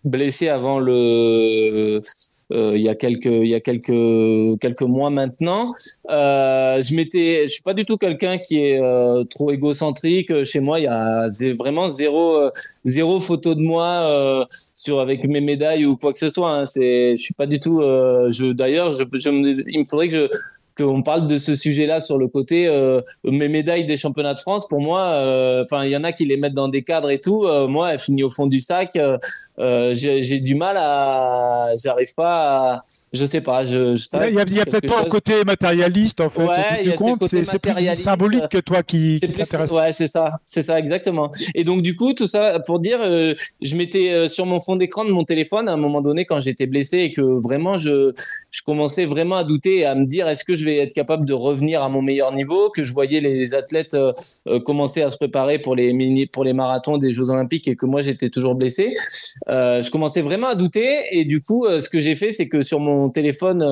blessé avant le euh, il y a quelques il y a quelques quelques mois maintenant euh, je m'étais je suis pas du tout quelqu'un qui est euh, trop égocentrique chez moi il y a vraiment zéro zéro photo de moi sur avec mes médailles ou quoi que ce soit hein. c'est je suis pas du tout je d'ailleurs je, il me faudrait que je qu'on parle de ce sujet-là sur le côté euh, mes médailles des championnats de France. Pour moi, euh, enfin, il y en a qui les mettent dans des cadres et tout. Euh, moi, elle finit au fond du sac. j'ai du mal à, j'arrive pas. À, je sais pas. Je, il y a, a peut-être pas un côté matérialiste en fait. Ouais, il y a compte, c'est plus symbolique que toi qui, t'intéresse. Ouais, c'est ça, c'est ça exactement. Et donc du coup, tout ça pour dire, je m'étais sur mon fond d'écran de mon téléphone à un moment donné quand j'étais blessé et que vraiment je, je commençais vraiment à douter et à me dire est-ce que je être capable de revenir à mon meilleur niveau, que je voyais les athlètes euh, euh, commencer à se préparer pour les mini, pour les marathons des Jeux Olympiques et que moi j'étais toujours blessé. Euh, je commençais vraiment à douter et du coup, ce que j'ai fait, c'est que sur mon téléphone,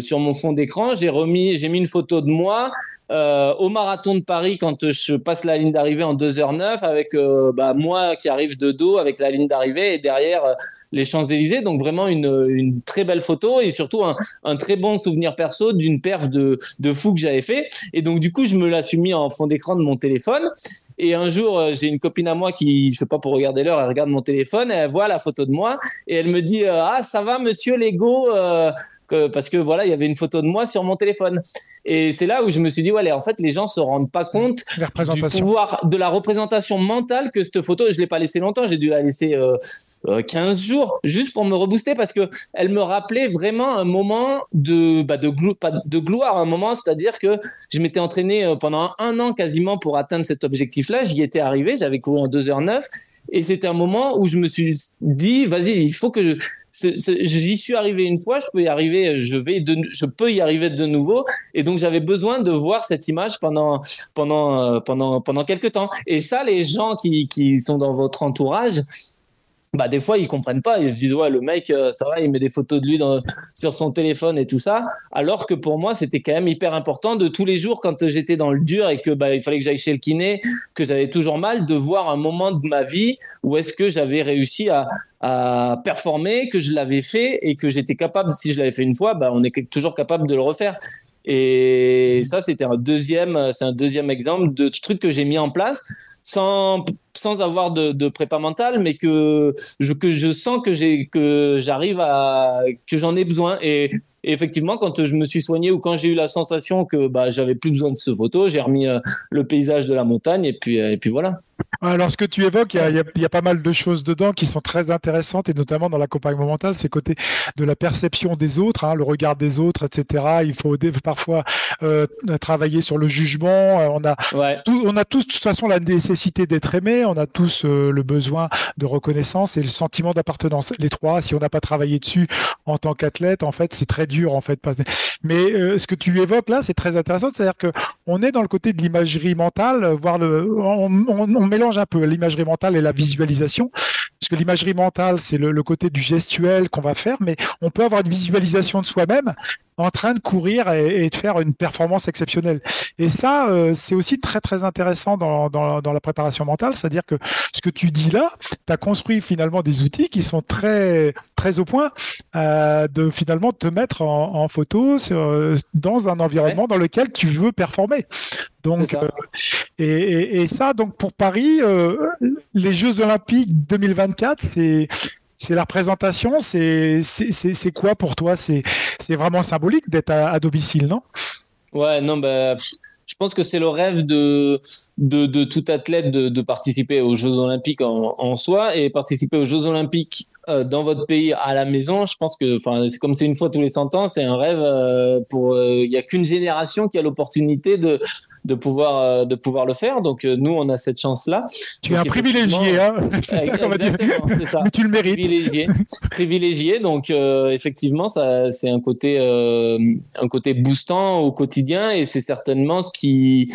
sur mon fond d'écran, j'ai remis, j'ai mis une photo de moi euh, au marathon de Paris quand je passe la ligne d'arrivée en 2h09 avec euh, bah, moi qui arrive de dos avec la ligne d'arrivée et derrière euh, les Champs-Élysées. Donc vraiment une, très belle photo et surtout un, très bon souvenir perso d'une perf de, de fou que j'avais fait. Et donc du coup, je me la suis mis en fond d'écran de mon téléphone. Et un jour, j'ai une copine à moi qui, je sais pas pour regarder l'heure, elle regarde mon téléphone, et elle voit la photo de moi et elle me dit ah ça va monsieur Lego parce que voilà, il y avait une photo de moi sur mon téléphone. Et c'est là où je me suis dit, ouais, en fait, les gens se rendent pas compte du pouvoir de la représentation mentale que cette photo, je l'ai pas laissée longtemps, j'ai dû la laisser euh, 15 euh, jours juste pour me rebooster parce que elle me rappelait vraiment un moment de bah, de, de gloire un moment c'est-à-dire que je m'étais entraîné euh, pendant un an quasiment pour atteindre cet objectif là j'y étais arrivé j'avais couru en 2h09 et c'était un moment où je me suis dit, vas-y, il faut que je, j'y suis arrivé une fois, je peux y arriver, je vais, je peux y arriver de nouveau. Et donc j'avais besoin de voir cette image pendant, pendant, euh, pendant, pendant quelques temps. Et ça, les gens qui, qui sont dans votre entourage, bah des fois ils comprennent pas. Ils se disent ouais le mec euh, ça va il met des photos de lui sur son téléphone et tout ça. Alors que pour moi c'était quand même hyper important de tous les jours quand j'étais dans le dur et que bah il fallait que j'aille chez le kiné que j'avais toujours mal de voir un moment de ma vie où est-ce que j'avais réussi à, à performer que je l'avais fait et que j'étais capable. Si je l'avais fait une fois bah on est toujours capable de le refaire. Et ça c'était un deuxième c'est un deuxième exemple de truc que j'ai mis en place sans sans avoir de, prépa mentale, mais que je, sens que j'arrive à que j'en ai besoin. Et, effectivement, quand je me suis soigné ou quand j'ai eu la sensation que bah, j'avais plus besoin de ce photo, j'ai remis euh, le paysage de la montagne et puis voilà. Alors, ce que tu évoques, il y, a, pas mal de choses dedans qui sont très intéressantes, et notamment dans l'accompagnement mental, c'est côté de la perception des autres, hein, le regard des autres, etc. Il faut parfois euh, travailler sur le jugement. Euh, on a, on a tous, de toute façon, la nécessité d'être aimé. On a tous euh, le besoin de reconnaissance et le sentiment d'appartenance. Les trois, si on n'a pas travaillé dessus en tant qu'athlète, en fait, c'est très dur, en fait. Mais ce que tu évoques là, c'est très intéressant. C'est-à-dire que on est dans le côté de l'imagerie mentale, voir le, on, on mélange un peu l'imagerie mentale et la visualisation, parce que l'imagerie mentale, c'est le, côté du gestuel qu'on va faire, mais on peut avoir une visualisation de soi-même en train de courir et, de faire une performance exceptionnelle. Et ça, euh, c'est aussi très très intéressant dans, dans, la préparation mentale, c'est-à-dire que ce que tu dis là, tu as construit finalement des outils qui sont très très au point euh, de finalement te mettre en, photo dans un environnement dans lequel tu veux performer. Donc, euh, et, et, ça, donc pour Paris, les Jeux Olympiques 2024, c'est c'est la représentation, c'est quoi pour toi? C'est vraiment symbolique d'être à, domicile, non? Ouais, non, bah, je pense que c'est le rêve de, de, de, tout athlète de, de, participer aux Jeux Olympiques en, en, soi et participer aux Jeux Olympiques euh, dans votre pays à la maison. Je pense que, c'est comme c'est une fois tous les 100 ans, c'est un rêve euh, pour. Euh, il n'y a qu'une génération qui a l'opportunité de, de pouvoir de pouvoir le faire. Donc nous, on a cette chance-là. Tu es un privilégié, hein C'est ça qu'on va dire. Ça. Mais tu le mérites. Privilégié, privilégié. Donc effectivement, ça, c'est un côté un côté boostant au quotidien et c'est certainement ce qui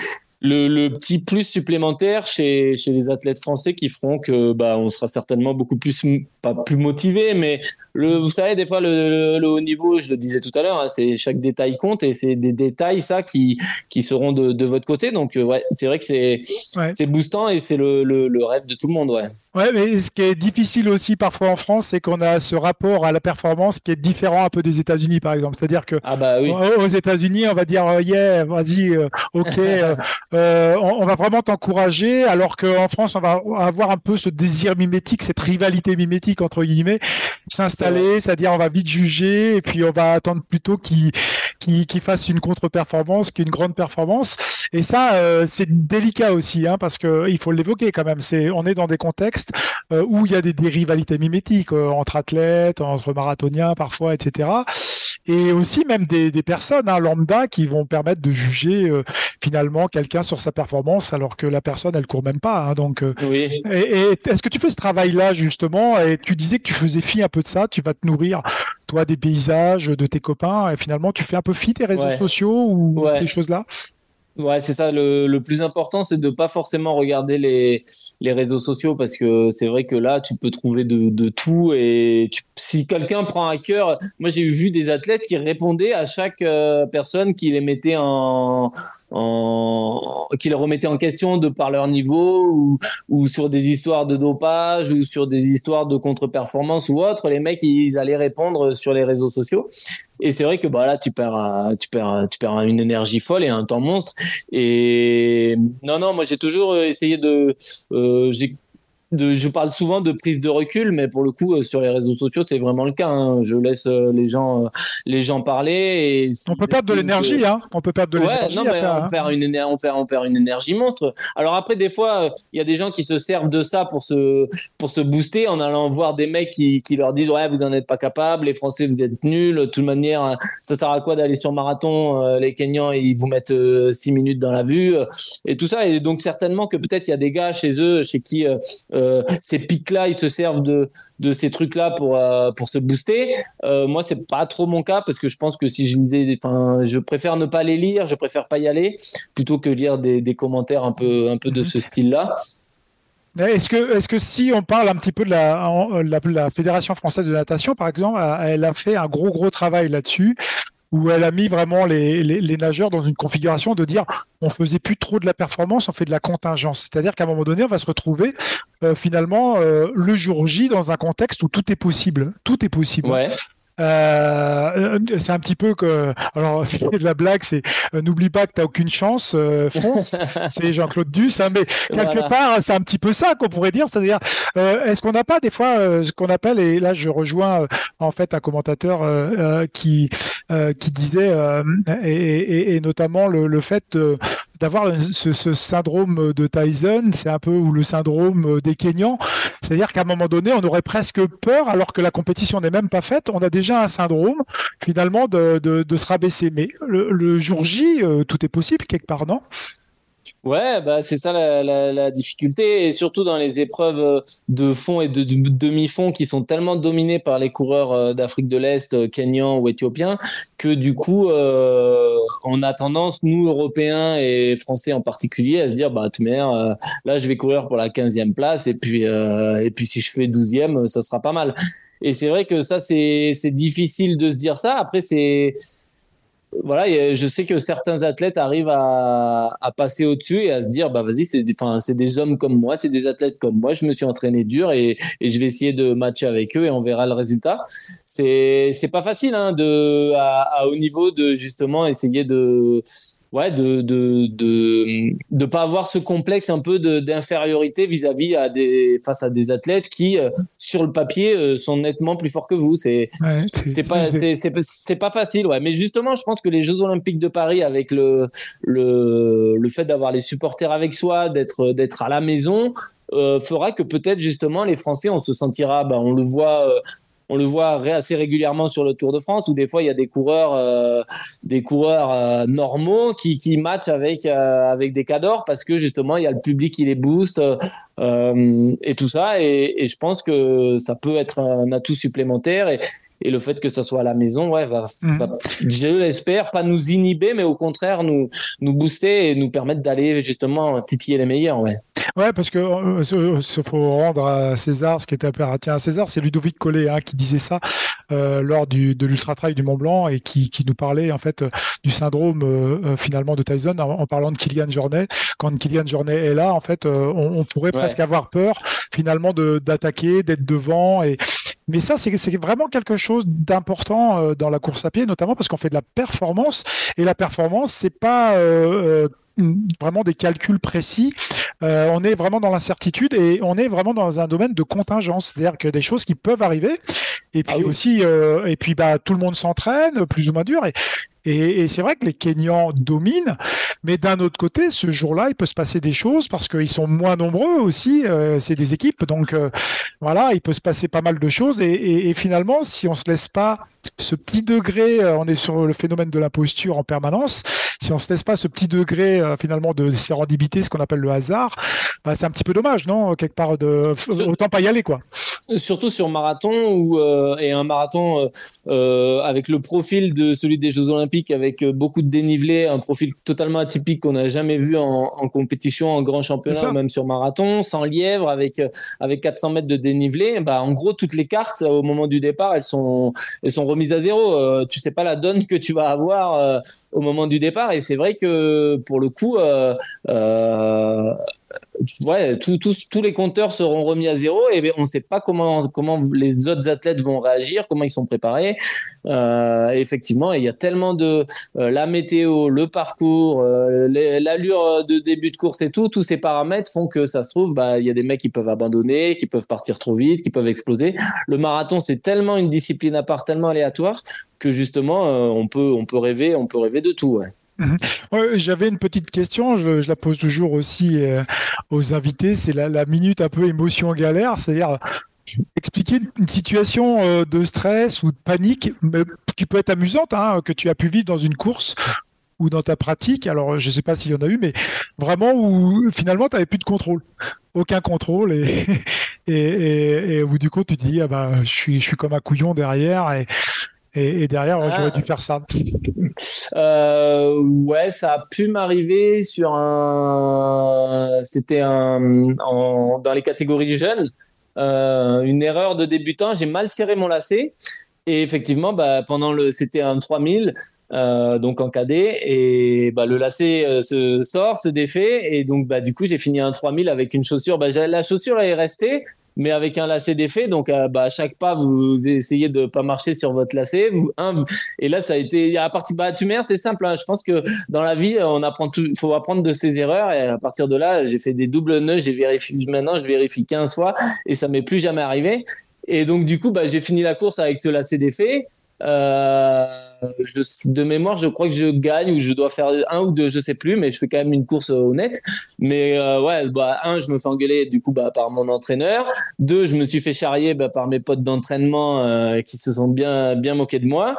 le, petit plus supplémentaire chez, chez les athlètes français qui feront que bah, on sera certainement beaucoup plus, pas plus motivé, mais le, vous savez, des fois, le, le, haut niveau, je le disais tout à l'heure, hein, c'est chaque détail compte et c'est des détails, ça, qui, qui seront de, de votre côté. Donc, euh, ouais, c'est vrai que c'est c'est boostant et c'est le, le, rêve de tout le monde. Ouais. ouais, mais ce qui est difficile aussi parfois en France, c'est qu'on a ce rapport à la performance qui est différent un peu des États-Unis, par exemple. C'est-à-dire que ah bah, oui. aux États-Unis, on va dire, euh, yeah, vas-y, euh, ok. Euh, on, va vraiment t'encourager, alors qu'en France, on va avoir un peu ce désir mimétique, cette rivalité mimétique entre guillemets, s'installer, c'est-à-dire on va vite juger et puis on va attendre plutôt qu'il qu fasse une contre-performance qu'une grande performance. Et ça, euh, c'est délicat aussi, hein, parce que il faut l'évoquer quand même. C'est, on est dans des contextes euh, où il y a des, des rivalités mimétiques entre athlètes, entre marathoniens parfois, etc et aussi même des, des personnes hein, lambda qui vont permettre de juger euh, finalement quelqu'un sur sa performance alors que la personne elle court même pas. Hein, donc, euh, oui. et, est-ce que tu fais ce travail-là justement Et tu disais que tu faisais fi un peu de ça. Tu vas te nourrir toi des paysages de tes copains et finalement tu fais un peu fi tes réseaux sociaux ou ces choses-là? Ouais, c'est ça. Le, le, plus important, c'est de pas forcément regarder les, les réseaux sociaux parce que c'est vrai que là, tu peux trouver de, de tout. Et si quelqu'un prend à cœur, moi j'ai vu des athlètes qui répondaient à chaque euh, personne qui les mettait en, en, qui les remettaient en question de par leur niveau ou, ou sur des histoires de dopage ou sur des histoires de contre-performance ou autre. Les mecs, ils allaient répondre sur les réseaux sociaux. Et c'est vrai que bah là, tu perds, tu perds, tu perds une énergie folle et un temps monstre. Et non, non, moi j'ai toujours essayé de, euh, j'ai je parle souvent de prise de recul, mais pour le coup, euh, sur les réseaux sociaux, c'est vraiment le cas. Hein. Je laisse euh, les gens, euh, les gens parler. Et on peut perdre de l'énergie, hein. On peut perdre de l'énergie. non, mais on, hein. perd une, on, perd, on perd une énergie monstre. Alors après, des fois, il y a des gens qui se servent de ça pour se, pour se booster en allant voir des mecs qui, qui leur disent ouais, vous n'en êtes pas capable, les Français, vous êtes nuls. De toute manière, ça sert à quoi d'aller sur marathon Les Kenyans, ils vous mettent 6 minutes dans la vue et tout ça. Et donc certainement que peut-être il y a des gars chez eux, chez qui euh, ces pics-là, ils se servent de, de ces trucs-là pour, euh, pour se booster. Euh, moi, c'est pas trop mon cas parce que je pense que si je lisais, enfin, je préfère ne pas les lire, je préfère pas y aller plutôt que lire des, des commentaires un peu, un peu de mhm. ce style-là. Est-ce que, est que si on parle un petit peu de la, la, Fédération française de natation, par exemple, elle a fait un gros, gros travail là-dessus où elle a mis vraiment les, nageurs dans une configuration de dire on faisait plus trop de la performance, on fait de la contingence. C'est-à-dire qu'à un moment donné, on va se retrouver euh, finalement euh, le jour J dans un contexte où tout est possible. Tout est possible. Euh, c'est un petit peu que, alors c'est de la blague, c'est euh, n'oublie pas que tu aucune chance, euh, France. c'est Jean-Claude Duss, hein, mais quelque part c'est un petit peu ça qu'on pourrait dire, c'est-à-dire est-ce qu'on n'a pas des fois ce qu'on appelle, et là je rejoins en fait un commentateur qui qui disait et, et, notamment le, le fait de, d'avoir ce, syndrome de Tyson, c'est un peu ou le syndrome des Kenyans, c'est-à-dire qu'à un moment donné, on aurait presque peur, alors que la compétition n'est même pas faite, on a déjà un syndrome finalement de, se rabaisser. Mais le, le jour J, euh, tout est possible quelque part, non? Ouais, bah c'est ça la, la, la, difficulté, et surtout dans les épreuves euh, de fond et de, demi-fond qui sont tellement dominées par les coureurs euh, d'Afrique de l'Est, euh, kenyans ou éthiopiens, que du coup, euh, on a tendance, nous Européens et Français en particulier, à se dire, bah, tout euh, là, je vais courir pour la 15e place, et puis, euh, et puis si je fais 12e, ça sera pas mal. Et c'est vrai que ça, c'est difficile de se dire ça. Après, c'est voilà, je sais que certains athlètes arrivent à, à passer au-dessus et à se dire, bah vas-y, c'est des, c'est des hommes comme moi, c'est des athlètes comme moi. Je me suis entraîné dur et, et, je vais essayer de matcher avec eux et on verra le résultat. C'est c'est pas facile hein, de à, à, haut niveau de justement essayer de ouais de de de de pas avoir ce complexe un peu d'infériorité vis-à-vis à des face à des athlètes qui euh, sur le papier euh, sont nettement plus forts que vous. C'est c'est pas c'est pas facile, ouais. Mais justement, je pense que les Jeux Olympiques de Paris, avec le, le, le fait d'avoir les supporters avec soi, d'être, d'être à la maison, euh, fera que peut-être justement les Français, on se sentira, bah, on le voit. Euh, on le voit assez régulièrement sur le Tour de France où des fois il y a des coureurs, euh, des coureurs normaux qui, qui matchent avec avec des cadors parce que justement il y a le public qui les booste et tout ça et, je pense que ça peut être un atout supplémentaire et le fait que ça soit à la maison, ouais, va, mhm. je l'espère, pas nous inhiber, mais au contraire nous, nous booster et nous permettre d'aller justement titiller les meilleurs. Ouais. Ouais, parce que euh, faut rendre à César ce qui était appartient à César. C'est Ludovic Collet hein, qui disait ça euh, lors du, de l'ultra trail du Mont Blanc et qui, qui, nous parlait en fait du syndrome euh, finalement de Tyson en, parlant de Kylian Jornet. Quand Kylian Jornet est là, en fait, on, on, pourrait presque avoir peur finalement d'attaquer, d'être devant et mais ça, c'est vraiment quelque chose d'important euh, dans la course à pied, notamment parce qu'on fait de la performance. Et la performance, c'est pas euh, euh, vraiment des calculs précis. on est vraiment dans l'incertitude et on est vraiment dans un domaine de contingence, c'est-à-dire que des choses qui peuvent arriver. Et puis ah aussi, et puis bah tout le monde s'entraîne plus ou moins dur. Et, et, et c'est vrai que les Kenyans dominent, mais d'un autre côté, ce jour-là, il peut se passer des choses parce qu'ils sont moins nombreux aussi. Euh, c'est des équipes, donc euh, voilà, il peut se passer pas mal de choses. Et, et, et finalement, si on se laisse pas ce petit degré, euh, on est sur le phénomène de l'imposture en permanence. Si on se laisse pas ce petit degré finalement de sérendipité, ce qu'on appelle le hasard, bah, c'est un petit peu dommage, non Quelque part, de autant pas y aller, quoi. Surtout sur marathon ou et un marathon euh, avec le profil de celui des Jeux Olympiques avec euh, beaucoup de dénivelé, un profil totalement atypique qu'on n'a jamais vu en, compétition, en grand championnat, ou même sur marathon, sans lièvre, avec, euh, avec 400 mètres de dénivelé. Bah, en gros, toutes les cartes au moment du départ, elles sont, elles sont remises à zéro. Euh, tu sais pas la donne que tu vas avoir au moment du départ. Et c'est vrai que pour le coup, ouais, tous les compteurs seront remis à zéro et on ne sait pas comment, comment les autres athlètes vont réagir, comment ils sont préparés. Euh, effectivement, il y a tellement de euh, la météo, le parcours, euh, l'allure de début de course et tout, tous ces paramètres font que ça se trouve, bah, il y a des mecs qui peuvent abandonner, qui peuvent partir trop vite, qui peuvent exploser. Le marathon, c'est tellement une discipline à part, tellement aléatoire que justement, on peut, on peut rêver, on peut rêver de tout. Mhm. J'avais une petite question, je, la pose toujours aussi euh, aux invités, c'est la, minute un peu émotion galère, c'est-à-dire expliquer une situation euh, de stress ou de panique qui peut être amusante, hein, que tu as pu vivre dans une course ou dans ta pratique. Alors, je ne sais pas s'il y en a eu, mais vraiment où finalement, tu n'avais plus de contrôle. Aucun contrôle. Et, où du coup, tu dis, ah bah, je, suis, je suis comme un couillon derrière. Et, et, derrière, j'aurais dû ah. faire ça. Euh, ouais, ça a pu m'arriver sur un. C'était un dans les catégories jeunes. Euh, une erreur de débutant, j'ai mal serré mon lacet et effectivement, bah, pendant le, c'était un 3000, euh, donc en cadet, et bah, le lacet euh, se sort, se défait, et donc bah, du coup j'ai fini un 3000 avec une chaussure. Bah, la chaussure est restée, mais avec un lacet défait. Donc, euh, bah, à chaque pas, vous essayez de pas marcher sur votre lacet. et là, ça a été à partir bah, Tumer, c'est simple. Hein. Je pense que dans la vie, on apprend tout. faut apprendre de ses erreurs. Et à partir de là, j'ai fait des doubles nœuds. J'ai vérifié. Maintenant, je vérifie 15 fois et ça m'est plus jamais arrivé. Et donc, du coup, bah, j'ai fini la course avec ce lacet défait. Euh, de mémoire, je crois que je gagne ou je dois faire un ou deux, je sais plus, mais je fais quand même une course honnête. Mais euh, ouais, bah, un, je me fais engueuler du coup bah, par mon entraîneur. Deux, je me suis fait charrier bah, par mes potes d'entraînement euh, qui se sont bien bien moqués de moi.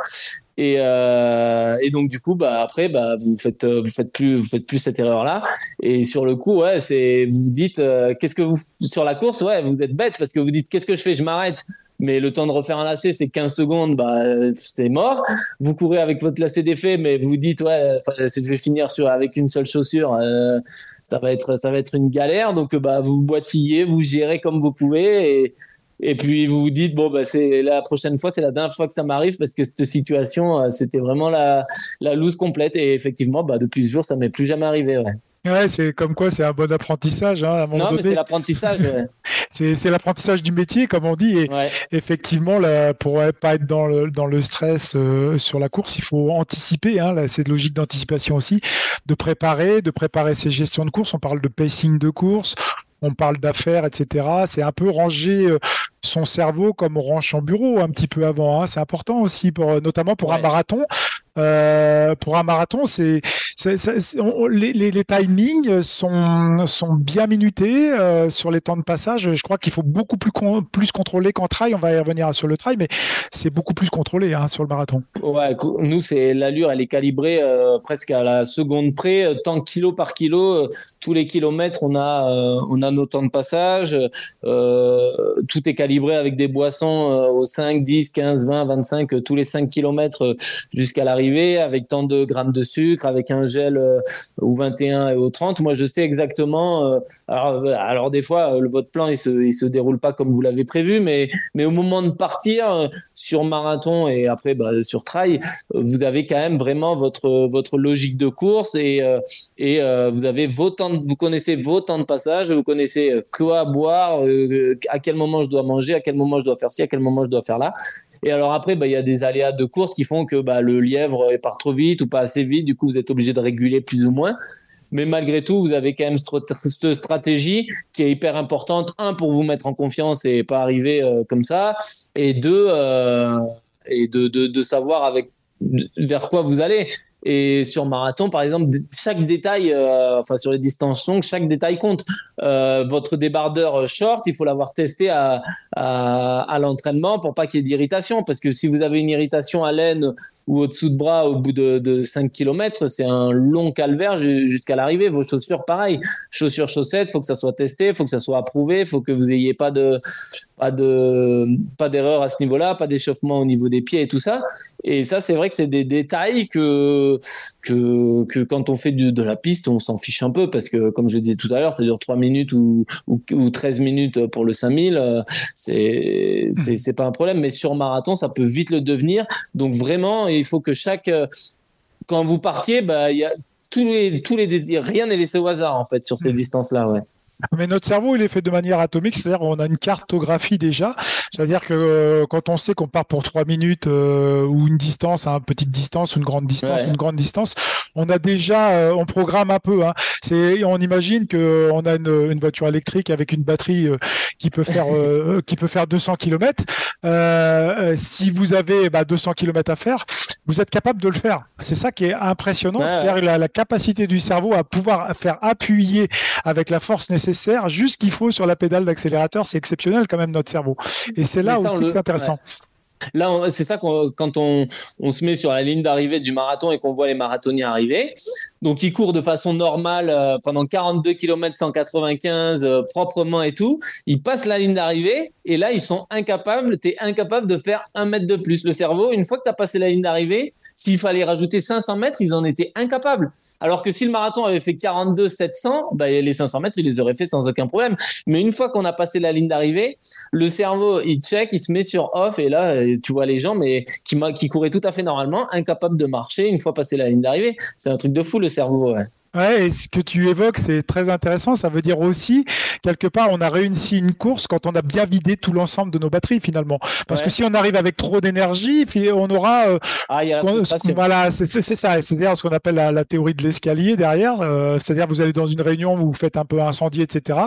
Et, euh, et donc du coup, bah après, bah vous faites vous faites plus vous faites plus cette erreur là. Et sur le coup, ouais, c'est vous dites qu'est-ce que vous sur la course, ouais, vous êtes bête parce que vous dites qu'est-ce que je fais, je m'arrête mais le temps de refaire un lacet, c'est 15 secondes, bah, c'est mort. Vous courez avec votre lacet défait, mais vous dites, ouais, je vais finir sur, avec une seule chaussure, euh, ça va être, ça va être une galère. Donc, bah, vous boitillez, vous gérez comme vous pouvez et, puis vous vous dites bon bah c'est la prochaine fois c'est la dernière fois que ça m'arrive parce que cette situation euh, c'était vraiment la la loose complète et effectivement bah depuis ce jour ça m'est plus jamais arrivé. Ouais, c'est comme quoi c'est un bon apprentissage. Hein, non, mais c'est l'apprentissage. c'est l'apprentissage du métier, comme on dit. Et effectivement, là, pour pas être dans le, dans le stress euh, sur la course, il faut anticiper. Hein, c'est logique d'anticipation aussi, de préparer, de préparer ses gestions de course. On parle de pacing de course, on parle d'affaires, etc. C'est un peu ranger euh, son cerveau comme on range son bureau un petit peu avant. Hein. C'est important aussi, pour, notamment pour un marathon. Euh, pour un marathon, c'est les, timings sont, sont bien minutés euh, sur les temps de passage. Je crois qu'il faut beaucoup plus, plus contrôler qu'en trail. On va y revenir sur le trail, mais c'est beaucoup plus contrôlé hein, sur le marathon. Ouais, nous, c'est l'allure, elle est calibrée euh, presque à la seconde près, tant kilo par kilo. tous les kilomètres, on a, on a nos temps de passage. tout est calibré avec des boissons aux 5, 10, 15, 20, 25, tous les 5 kilomètres jusqu'à l'arrivée avec tant de grammes de sucre, avec un gel euh, au 21 et au 30. Moi, je sais exactement. Euh, alors, des fois, euh, votre plan, il se, il se déroule pas comme vous l'avez prévu, mais, mais au moment de partir sur marathon et après bah, sur trail, vous avez quand même vraiment votre, votre logique de course et, et vous avez vos temps, vous connaissez vos temps de passage, vous connaissez quoi boire, à quel moment je dois manger, à quel moment je dois faire ci, à quel moment je dois faire là. Et alors après, bah, il y a des aléas de course qui font que bah, le lièvre part trop vite ou pas assez vite. Du coup, vous êtes obligé de réguler plus ou moins. Mais malgré tout, vous avez quand même cette stratégie qui est hyper importante. Un, pour vous mettre en confiance et pas arriver euh, comme ça. Et deux, euh, et de, de, de, savoir avec vers quoi vous allez. Et sur marathon, par exemple, chaque détail, euh, enfin sur les distances longues, chaque détail compte. Euh, votre débardeur short, il faut l'avoir testé à, l'entraînement pour pas qu'il y ait d'irritation. Parce que si vous avez une irritation à l'aine ou au-dessous de bras au bout de, de 5 km, c'est un long calvaire jusqu'à l'arrivée. Vos chaussures, pareil. Chaussures, chaussettes, faut que ça soit testé, faut que ça soit approuvé, faut que vous ayez pas de pas de pas d'erreur à ce niveau-là, pas d'échauffement au niveau des pieds et tout ça. Et ça, c'est vrai que c'est des détails que, que, que quand on fait de, la piste, on s'en fiche un peu parce que, comme je disais tout à l'heure, ça dure 3 minutes ou, ou, 13 minutes pour le 5000. Euh, c'est, c'est, c'est pas un problème. Mais sur marathon, ça peut vite le devenir. Donc vraiment, il faut que chaque, quand vous partiez, bah, il y a tous les, tous les, rien n'est laissé au hasard, en fait, sur ces mmh. distances-là, ouais. Mais notre cerveau, il est fait de manière atomique, c'est-à-dire qu'on a une cartographie déjà, c'est-à-dire que euh, quand on sait qu'on part pour trois minutes euh, ou une distance, une petite distance, une grande distance, une grande distance, on a déjà, euh, on programme un peu. Hein. C'est, on imagine que on a une, une, voiture électrique avec une batterie qui peut faire qui peut faire 200 km. si vous avez bah, 200 km à faire, vous êtes capable de le faire. C'est ça qui est impressionnant, c'est-à-dire la, la capacité du cerveau à pouvoir faire appuyer avec la force nécessaire nécessaire, juste qu'il faut sur la pédale d'accélérateur. C'est exceptionnel quand même notre cerveau. Et c'est là aussi que c'est intéressant. Là, c'est ça quand on, on, se met sur la ligne d'arrivée du marathon et qu'on voit les marathoniens arriver. donc il court de façon normale euh, pendant 42 km 195 proprement et tout. Ils passent la ligne d'arrivée et là ils sont incapables, tu es incapable de faire un mètre de plus. Le cerveau, une fois que tu as passé la ligne d'arrivée, s'il fallait rajouter 500 mètres, ils en étaient incapables. Alors que si le marathon avait fait 42 700, bah, les 500 mètres, il les aurait fait sans aucun problème. Mais une fois qu'on a passé la ligne d'arrivée, le cerveau, il check, il se met sur off et là, tu vois les gens, mais qui, couraient tout à fait normalement, incapables de marcher une fois passé la ligne d'arrivée. C'est un truc de fou, le cerveau. Ouais, et ce que tu évoques, c'est très intéressant. Ça veut dire aussi, quelque part, on a réussi une course quand on a bien vidé tout l'ensemble de nos batteries finalement. Parce que si on arrive avec trop d'énergie, on aura. Euh, ah, y a voilà, c'est ça. C'est-à-dire ce qu'on appelle la, théorie de l'escalier derrière. Euh, c'est-à-dire vous allez dans une réunion où vous faites un peu incendier, etc.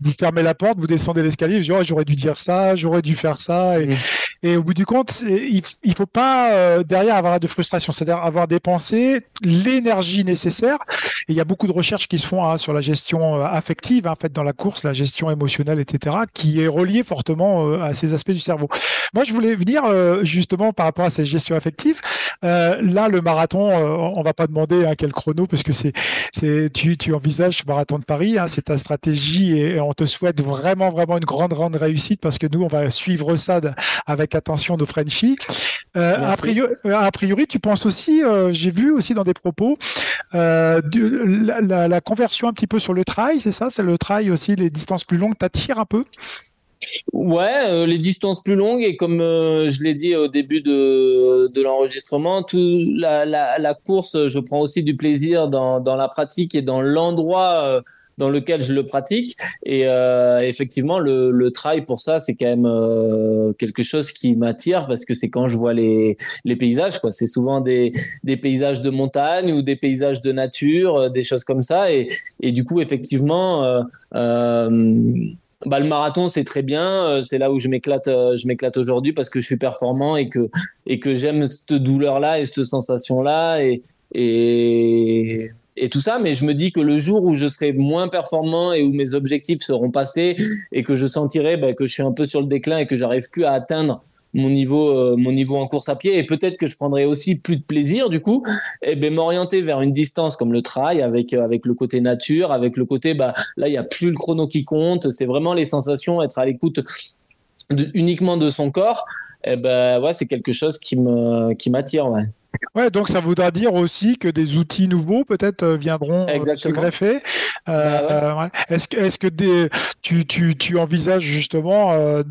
Vous fermez la porte, vous descendez l'escalier. Dis, oh, j'aurais dû dire ça, j'aurais dû faire ça. Et, et, au bout du compte, il, il faut pas euh, derrière avoir de frustration. C'est-à-dire avoir dépensé l'énergie nécessaire il y a beaucoup de recherches qui se font hein, sur la gestion euh, affective, en fait, dans la course, la gestion émotionnelle, etc., qui est reliée fortement euh, à ces aspects du cerveau. Moi, je voulais venir euh, justement par rapport à cette gestion affective. là, le marathon, on va pas demander hein, quel chrono, parce que c'est, c'est, tu, tu envisages ce marathon de Paris, hein, c'est ta stratégie et on te souhaite vraiment, vraiment une grande, grande réussite parce que nous, on va suivre ça avec attention nos Frenchies. a, priori, a priori, tu penses aussi, j'ai vu aussi dans des propos, la, conversion un petit peu sur le trail, c'est ça? C'est le trail aussi, les distances plus longues t'attirent un peu? Ouais, euh, les distances plus longues et comme euh, je l'ai dit au début de, de l'enregistrement, tout la, la, course, je prends aussi du plaisir dans, dans la pratique et dans l'endroit euh, dans lequel je le pratique. Et euh, effectivement, le, le trail pour ça, c'est quand même euh, quelque chose qui m'attire parce que c'est quand je vois les, paysages. Quoi. C'est souvent des, paysages de montagne ou des paysages de nature, euh, des choses comme ça. Et, du coup, effectivement, bah, le marathon c'est très bien c'est là où je m'éclate je m'éclate aujourd'hui parce que je suis performant et que et que j'aime cette douleur là et cette sensation là et et tout ça, mais je me dis que le jour où je serai moins performant et où mes objectifs seront passés et que je sentirai bah, que je suis un peu sur le déclin et que j'arrive plus à atteindre mon niveau, euh, mon niveau en course à pied et peut-être que je prendrai aussi plus de plaisir du coup, et ben m'orienter vers une distance comme le trail avec euh, avec le côté nature, avec le côté bah là il y a plus le chrono qui compte, c'est vraiment les sensations, être à l'écoute uniquement de son corps. Et ben ouais, c'est quelque chose qui qui m'attire. Ouais, donc ça voudra dire aussi que des outils nouveaux peut-être euh, viendront euh, se greffer. Euh, bah est-ce que, est-ce que des, tu, tu, tu envisages justement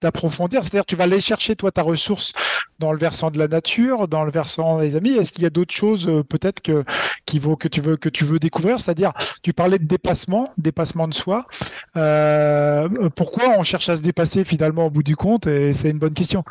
d'approfondir? C'est-à-dire, tu vas aller chercher toi ta ressource dans le versant de la nature, dans le versant des amis. Est-ce qu'il y a d'autres choses peut-être que qui vaut que tu veux que tu veux découvrir? C'est-à-dire, tu parlais de dépassement, dépassement de soi. pourquoi on cherche à se dépasser finalement au bout du compte? Et c'est une bonne question.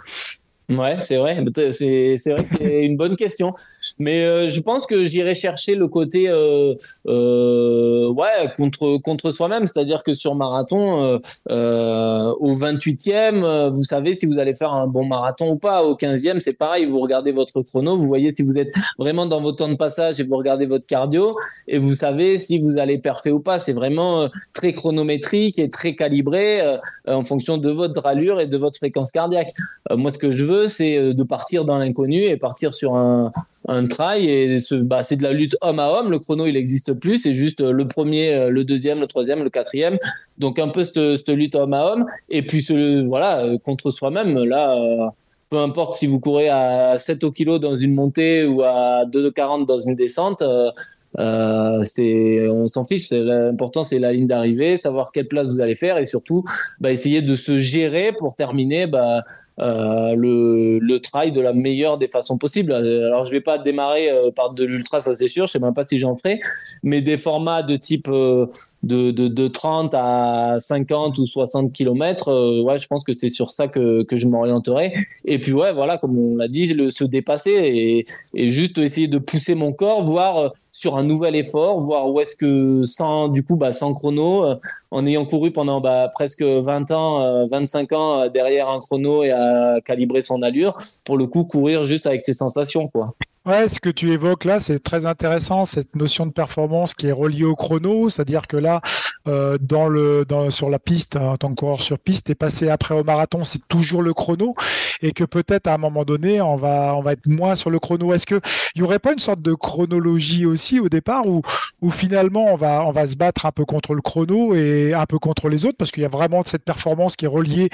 Ouais, c'est vrai. C'est, c'est vrai que c'est une bonne question. Mais euh, je pense que j'irai chercher le côté euh, euh, ouais contre contre soi-même. C'est-à-dire que sur marathon, au 28e, vous savez si vous allez faire un bon marathon ou pas. Au 15e, c'est pareil. Vous regardez votre chrono, vous voyez si vous êtes vraiment dans votre temps de passage et vous regardez votre cardio et vous savez si vous allez parfait ou pas. C'est vraiment très chronométrique et très calibré en fonction de votre allure et de votre fréquence cardiaque. moi, ce que je veux c'est euh, de partir dans l'inconnu et partir sur un, un trail. Et bah, c'est de la lutte homme à homme. Le chrono, il n'existe plus. C'est juste euh, le premier, euh, le deuxième, le troisième, le quatrième. Donc un peu cette, lutte homme à homme. Et puis voilà, contre soi-même. Là, peu importe si vous courez à 7 au kilo dans une montée ou à 2,40 dans une descente. On s'en fiche. L'important, c'est la ligne d'arrivée, savoir quelle place vous allez faire et surtout bah, essayer de se gérer pour terminer bah, euh, le, le trail de la meilleure des façons possibles. Alors, je vais pas démarrer euh, par de l'ultra, ça c'est sûr, je sais même pas si j'en ferai, mais des formats de type euh, de, de, de, 30 à 50 ou 60 km, ouais, je pense que c'est sur ça que, que je m'orienterai. Et puis, ouais, voilà, comme on l'a dit, le, se dépasser et, et juste essayer de pousser mon corps, voir sur un nouvel effort, voir où est-ce que sans, du coup, bah, sans chrono, en ayant couru pendant bah, presque 20 ans, 25 euh, ans euh, derrière un chrono et à calibrer son allure, pour le coup, courir juste avec ses sensations. quoi. Ouais, ce que tu évoques là, c'est très intéressant, cette notion de performance qui est reliée au chrono, c'est-à-dire que là, euh, dans le, dans, sur la piste, en tant que coureur sur piste, et passé après au marathon, c'est toujours le chrono, et que peut-être à un moment donné, on va, on va être moins sur le chrono. Est-ce qu'il n'y aurait pas une sorte de chronologie aussi au départ, où, où finalement on va, on va se battre un peu contre le chrono et un peu contre les autres, parce qu'il y a vraiment cette performance qui est reliée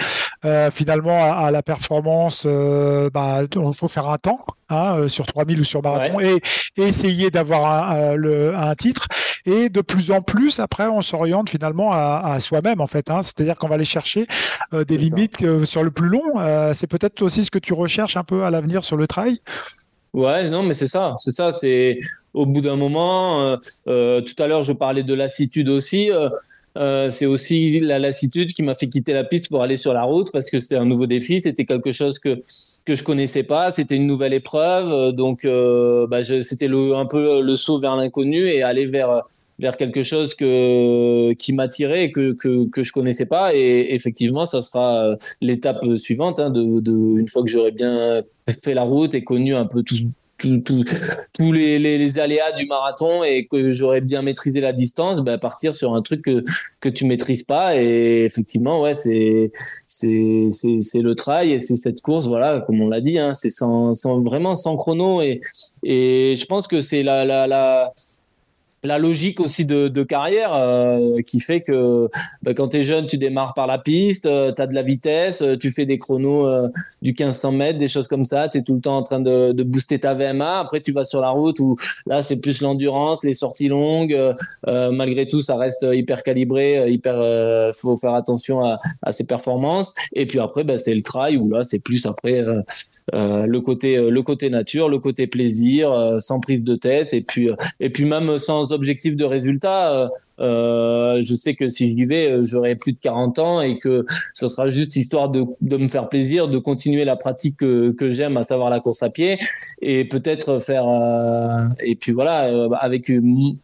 euh, finalement à, la performance, euh, bah, il faut faire un temps. Hein, sur 3000 ou sur marathon et, essayer d'avoir un, un, titre. Et de plus en plus, après, on s'oriente finalement à, soi-même, en fait. Hein. C'est-à-dire qu'on va aller chercher euh, des limites sur le plus long. Euh, c'est peut-être aussi ce que tu recherches un peu à l'avenir sur le trail. Ouais, non, mais c'est ça, c'est ça. C'est au bout d'un moment. Euh, tout à l'heure, je parlais de lassitude aussi. Euh, c'est aussi la lassitude qui m'a fait quitter la piste pour aller sur la route parce que c'était un nouveau défi, c'était quelque chose que que je connaissais pas, c'était une nouvelle épreuve, euh, donc euh, bah, c'était un peu le saut vers l'inconnu et aller vers vers quelque chose que qui m'attirait que, que que je connaissais pas et effectivement ça sera l'étape suivante hein, de, de une fois que j'aurai bien fait la route et connu un peu tout tous les, les, aléas du marathon et que j'aurais bien maîtrisé la distance, ben partir sur un truc que, que tu maîtrises pas. Et effectivement, ouais, c'est, c'est, c'est, le trail et c'est cette course, voilà, comme on l'a dit, hein, c'est sans, sans, vraiment sans chrono. Et, et je pense que c'est la, la, la, la logique aussi de, carrière euh, qui fait que bah, quand tu es jeune, tu démarres par la piste, euh, tu as de la vitesse, euh, tu fais des chronos du 1500 mètres, des choses comme ça, tu es tout le temps en train de, de, booster ta VMA. Après, tu vas sur la route où là, c'est plus l'endurance, les sorties longues. malgré tout, ça reste hyper calibré, hyper faut faire attention à, à ses performances. Et puis après, bah, c'est le trail où là, c'est plus après le côté le côté nature, le côté plaisir, sans prise de tête et puis et puis même sans objectifs de résultat. Euh, euh, je sais que si j'y vais, euh, j'aurai plus de 40 ans et que ce sera juste histoire de, de me faire plaisir, de continuer la pratique que, que j'aime, à savoir la course à pied, et peut-être faire. et puis voilà, avec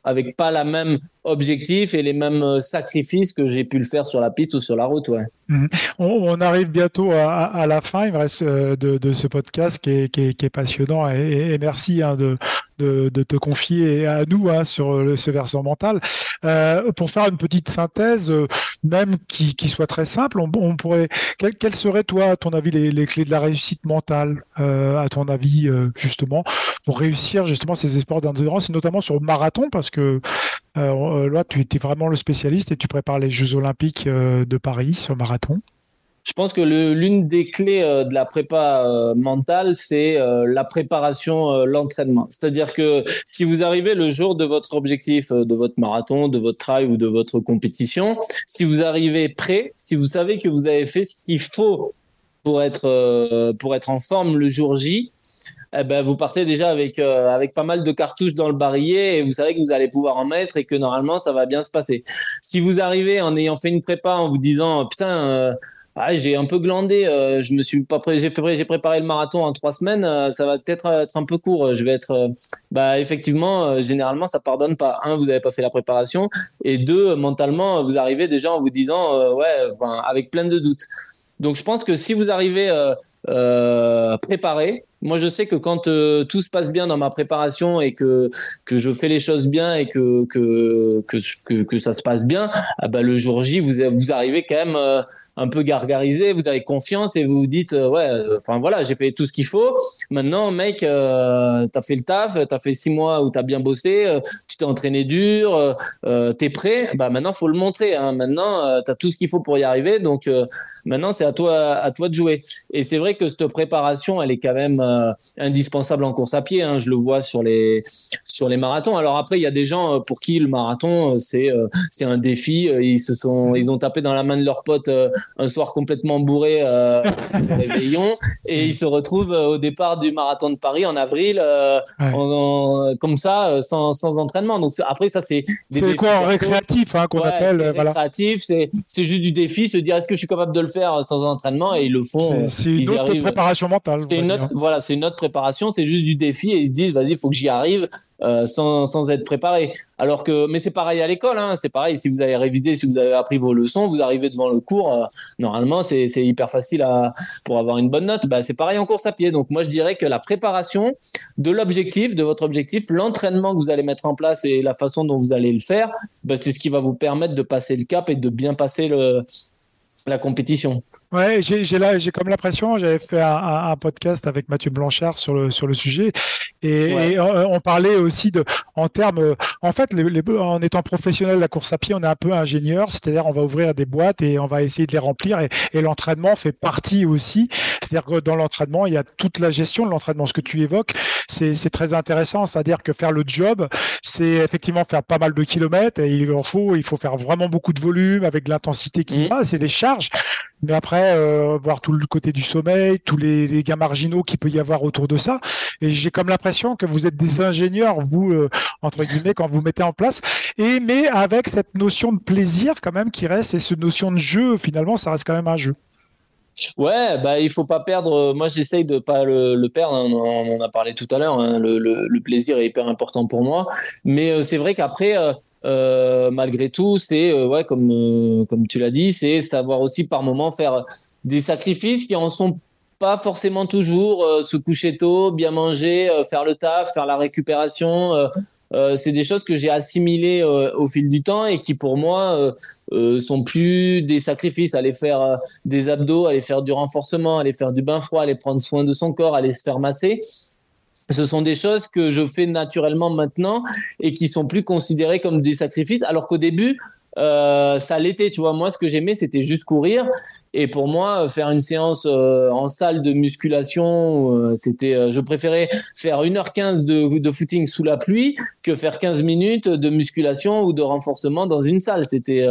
avec pas la même objectif et les mêmes sacrifices que j'ai pu le faire sur la piste ou sur la route. Ouais. Mhm. On, arrive bientôt à, la fin. Il me reste de, de ce podcast qui est, qui est, passionnant et, merci hein, de, de, te confier à nous hein, sur le, ce versant mental. Euh, pour faire une petite synthèse, euh, même qui, qui, soit très simple, on, pourrait. Quelles quel seraient, toi, à ton avis, les, les, clés de la réussite mentale, euh, à ton avis, euh, justement, pour réussir justement ces sports d'endurance, et notamment sur le marathon, parce que euh, là, tu étais vraiment le spécialiste et tu prépares les Jeux Olympiques de Paris sur marathon. Je pense que l'une des clés euh, de la prépa euh, mentale, c'est euh, la préparation, l'entraînement. C'est-à-dire que si vous arrivez le jour de votre objectif, de votre marathon, de votre trail ou de votre compétition, si vous arrivez prêt, si vous savez que vous avez fait ce qu'il faut pour être pour être en forme le jour J, eh ben vous partez déjà avec avec pas mal de cartouches dans le barillet et vous savez que vous allez pouvoir en mettre et que normalement ça va bien se passer. Si vous arrivez en ayant fait une prépa en vous disant putain ah, j'ai un peu glandé. Euh, je me suis pas pré... j'ai préparé le marathon en trois semaines. Euh, ça va peut-être être un peu court. Je vais être, euh, bah effectivement, généralement ça pardonne pas. Un, vous n'avez pas fait la préparation, et deux, mentalement, vous arrivez déjà en vous disant, ouais, avec plein de doutes. Donc je pense que si vous arrivez préparé, moi, je sais que quand euh, tout se passe bien dans ma préparation et que que je fais les choses bien et que que que, que, ça se passe bien, ah bah, le jour J, vous vous arrivez quand même euh, un peu gargarisé, vous avez confiance et vous vous dites euh, ouais, enfin voilà, j'ai fait tout ce qu'il faut. Maintenant, mec, euh, t'as fait le taf, t'as fait six mois où t'as bien bossé, tu t'es entraîné dur, t'es prêt. Bah maintenant, faut le montrer. Hein. Maintenant, t'as tout ce qu'il faut pour y arriver. Donc maintenant, c'est à toi à toi de jouer. Et c'est vrai que cette préparation, elle est quand même euh, indispensable en course à pied. Hein. Je le vois sur les sur les marathons. Alors après, il y a des gens euh, pour qui le marathon euh, c'est c'est un défi. Ils se sont ils ont tapé dans la main de leur pote un soir complètement bourré réveillon et ils se retrouvent au départ du marathon de Paris en avril comme ça sans, sans entraînement. Donc après ça c'est c'est quoi récréatif hein, qu'on appelle voilà. récréatif. C'est c'est juste du défi, se dire est-ce que je suis capable de le faire sans entraînement? Et ils le font. C'est une autre préparation mentale. C'est une autre, voilà c'est une autre préparation, c'est juste du défi et ils se disent vas-y, il faut que j'y arrive euh, sans, être préparé. Alors que, mais c'est pareil à l'école, hein, c'est pareil. Si vous avez révisé, si vous avez appris vos leçons, vous arrivez devant le cours. Euh, normalement, c'est hyper facile pour avoir une bonne note. Bah, c'est pareil en course à pied. Donc moi, je dirais que la préparation de l'objectif, de votre objectif, l'entraînement que vous allez mettre en place et la façon dont vous allez le faire, bah, c'est ce qui va vous permettre de passer le cap et de bien passer la compétition. Ouais, j'ai comme l'impression, j'avais fait un, podcast avec Mathieu Blanchard sur le sujet, et, euh, on parlait aussi de en termes, en fait, les, en étant professionnel de la course à pied, on est un peu ingénieur, c'est-à-dire on va ouvrir des boîtes et on va essayer de les remplir, et, et l'entraînement fait partie aussi. C'est-à-dire que dans l'entraînement, il y a toute la gestion de l'entraînement. Ce que tu évoques, c'est très intéressant, c'est-à-dire que faire le job, c'est effectivement faire pas mal de kilomètres, et il en faut, il faut faire vraiment beaucoup de volume avec l'intensité qui mmh. va, c'est des charges, mais après euh, voir tout le côté du sommeil, tous les, gains marginaux qu'il peut y avoir autour de ça. Et j'ai comme l'impression que vous êtes des ingénieurs, vous, euh, entre guillemets, quand vous mettez en place. Et mais avec cette notion de plaisir quand même qui reste, et cette notion de jeu, finalement, ça reste quand même un jeu. Ouais, bah il faut pas perdre. Moi, j'essaye de pas le, perdre. Hein. On en a parlé tout à l'heure. Hein. Le, plaisir est hyper important pour moi. Mais euh, c'est vrai qu'après, euh, malgré tout, c'est euh, ouais, comme euh, comme tu l'as dit, c'est savoir aussi par moment faire des sacrifices qui en sont pas forcément toujours se coucher tôt, bien manger, faire le taf, faire la récupération. c'est des choses que j'ai assimilées au fil du temps et qui pour moi sont plus des sacrifices. Aller faire des abdos, aller faire du renforcement, aller faire du bain froid, aller prendre soin de son corps, aller se faire masser ce sont des choses que je fais naturellement maintenant et qui sont plus considérées comme des sacrifices, alors qu'au début, euh, ça l'était, tu vois. Moi, ce que j'aimais, c'était juste courir. Et pour moi, faire une séance euh, en salle de musculation, euh, c'était, je préférais faire 1h15 de, de, footing sous la pluie que faire 15 minutes de musculation ou de renforcement dans une salle. C'était,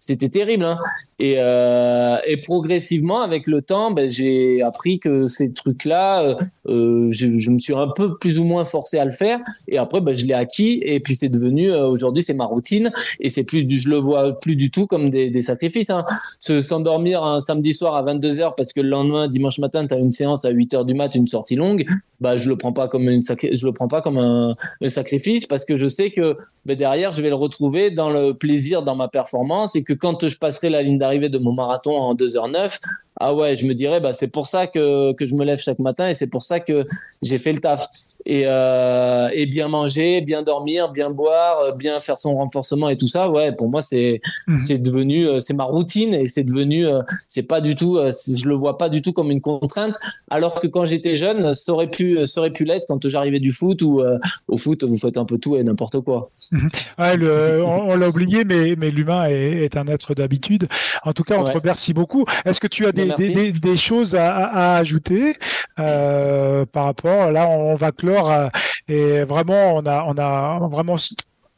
c'était terrible. Hein. Et, euh, et, progressivement, avec le temps, ben, j'ai appris que ces trucs-là, euh, euh, je, je, me suis un peu plus ou moins forcé à le faire. Et après, ben, je l'ai acquis. Et puis c'est devenu, euh, aujourd'hui, c'est ma routine. Et c'est plus, du, je le vois plus du tout comme des, des sacrifices. Hein. Se s'endormir un samedi soir à 22 h parce que le lendemain, dimanche matin, tu as une séance à 8 h du mat, une sortie longue. Bah, je le prends pas comme le prends pas comme un, sacrifice parce que je sais que ben, derrière, je vais le retrouver dans le plaisir, dans ma performance et que quand je passerai la ligne arrivé de mon marathon en 2h09, ah ouais, je me dirais, bah, c'est pour ça que je me lève chaque matin et c'est pour ça que j'ai fait le taf et, euh, et bien manger, bien dormir, bien boire, euh, bien faire son renforcement et tout ça. Ouais, pour moi c'est mhm. c'est devenu euh, c'est ma routine et c'est devenu c'est pas du tout je le vois pas du tout comme une contrainte alors que quand j'étais jeune ça aurait pu ça aurait pu l'être quand j'arrivais du foot ou au foot vous faites un peu tout et n'importe quoi. Mhm. Ouais, le, on, l'a oublié mais mais l'humain est, est, un être d'habitude. En tout cas on te remercie beaucoup. Est-ce que tu as des, des, des, choses à, à ajouter par rapport là on va clore euh, et vraiment, on a, on a vraiment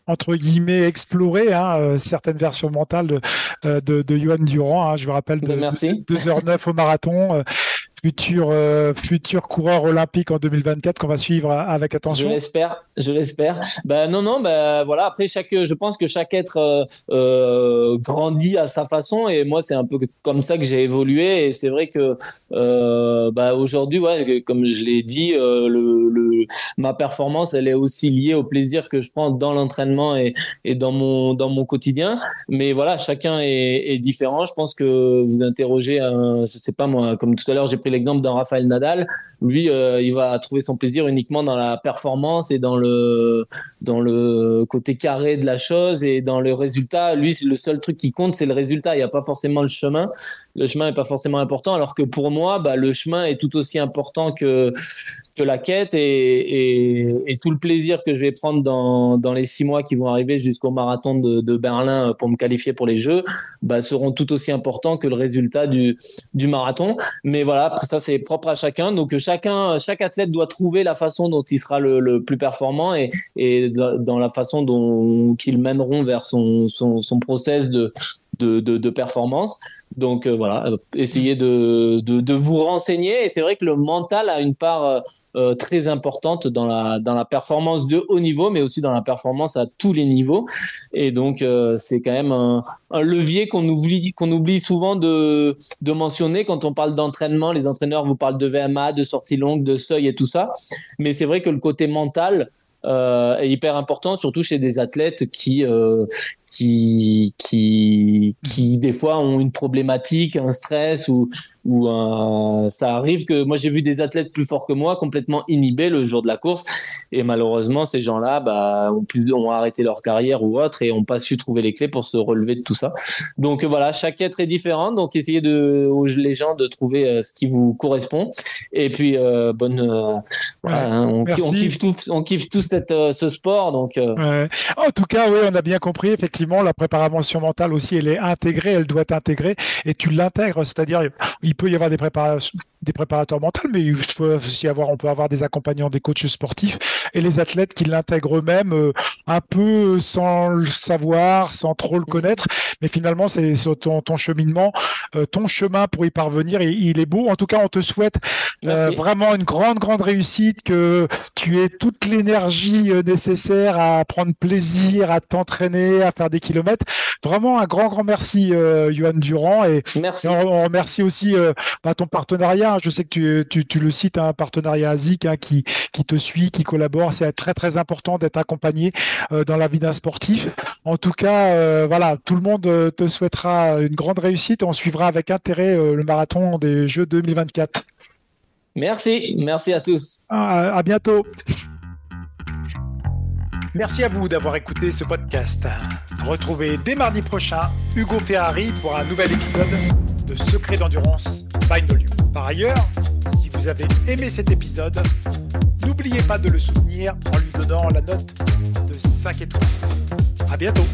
entre guillemets exploré hein, euh, certaines versions mentales de, euh, de, de Johan Durand. Hein, je vous rappelle de, 2h09 au marathon futur, euh, futur coureur olympique en 2024 qu'on va suivre avec attention. Je l'espère, je l'espère. Ben non, non, ben voilà. Après, chaque, je pense que chaque être euh, euh, grandit à sa façon et moi, c'est un peu comme ça que j'ai évolué et c'est vrai que ben aujourd'hui, ouais, comme je l'ai dit, le, le, ma performance, elle est aussi liée au plaisir que je prends dans l'entraînement et, et dans mon dans mon quotidien. Mais voilà, chacun est, est différent. Je pense que vous interrogez, un, je sais pas moi, comme tout à l'heure, j'ai pris l'exemple d'un Rafael Nadal. Lui, euh, il va trouver son plaisir uniquement dans la performance et dans le dans le côté carré de la chose et dans le résultat. Lui, le seul truc qui compte, c'est le résultat. Il n'y a pas forcément le chemin. Le chemin n'est pas forcément important. Alors que pour moi, bah, le chemin est tout aussi important que que la quête et, tout le plaisir que je vais prendre dans, les six mois qui vont arriver jusqu'au marathon de, Berlin pour me qualifier pour les Jeux bah, seront tout aussi importants que le résultat du, marathon. Mais voilà, ça c'est propre à chacun. Donc chacun, chaque athlète doit trouver la façon dont il sera le, plus performant et, et dans la façon dont qu'ils mèneront vers son, son, son process de, de, performance. Donc euh, voilà, essayez de, vous renseigner. Et c'est vrai que le mental a une part euh, euh, très importante dans la, performance de haut niveau, mais aussi dans la performance à tous les niveaux. Et donc c'est quand même un, levier qu'on oublie, oublie souvent de, mentionner quand on parle d'entraînement. Les entraîneurs vous parlent de VMA, de sortie longue, de seuil et tout ça. Mais c'est vrai que le côté mental, est hyper important, surtout chez des athlètes qui, qui, qui, qui, des fois ont une problématique, un stress ou, ou un... ça arrive que moi j'ai vu des athlètes plus forts que moi complètement inhibés le jour de la course et malheureusement ces gens-là bah, ont, pu, ont arrêté leur carrière ou autre et ont pas su trouver les clés pour se relever de tout ça. Donc voilà, chaque être est différent, donc essayez de, les gens de trouver euh, ce qui vous correspond et puis euh, bonne, euh, voilà, hein, on, on, kiffe tous, on kiffe tous cette, ce sport donc. Ouais. En tout cas, oui, on a bien compris effectivement la préparation mentale aussi, elle est intégrée, elle doit être intégrée, et tu l'intègres, c'est-à-dire, il peut y avoir des préparations des préparateurs mentaux, mais il faut aussi avoir, on peut avoir des accompagnants, des coachs sportifs et les athlètes qui l'intègrent eux-mêmes euh, un peu sans le savoir, sans trop le connaître. Mais finalement, c'est ton, ton cheminement, euh, ton chemin pour y parvenir, il est beau. En tout cas, on te souhaite euh, vraiment une grande, grande réussite, que tu aies toute l'énergie nécessaire à prendre plaisir, à t'entraîner, à faire des kilomètres. Vraiment un grand, grand merci, Johan Durand. Et, merci. on, remercie aussi bah, ton partenariat Hein. Je sais que tu, le cites, un partenariat ASIC hein, qui, qui te suit, qui collabore. C'est très très important d'être accompagné euh, dans la vie d'un sportif. En tout cas, euh, voilà, tout le monde euh, te souhaitera une grande réussite. On suivra avec intérêt le marathon des Jeux 2024. Merci, merci à tous. à bientôt. Merci à vous d'avoir écouté ce podcast. Retrouvez dès mardi prochain Hugo Ferrari pour un nouvel épisode de Secret d'endurance by Nolio. Par ailleurs, si vous avez aimé cet épisode, n'oubliez pas de le soutenir en lui donnant la note de 5 étoiles. À bientôt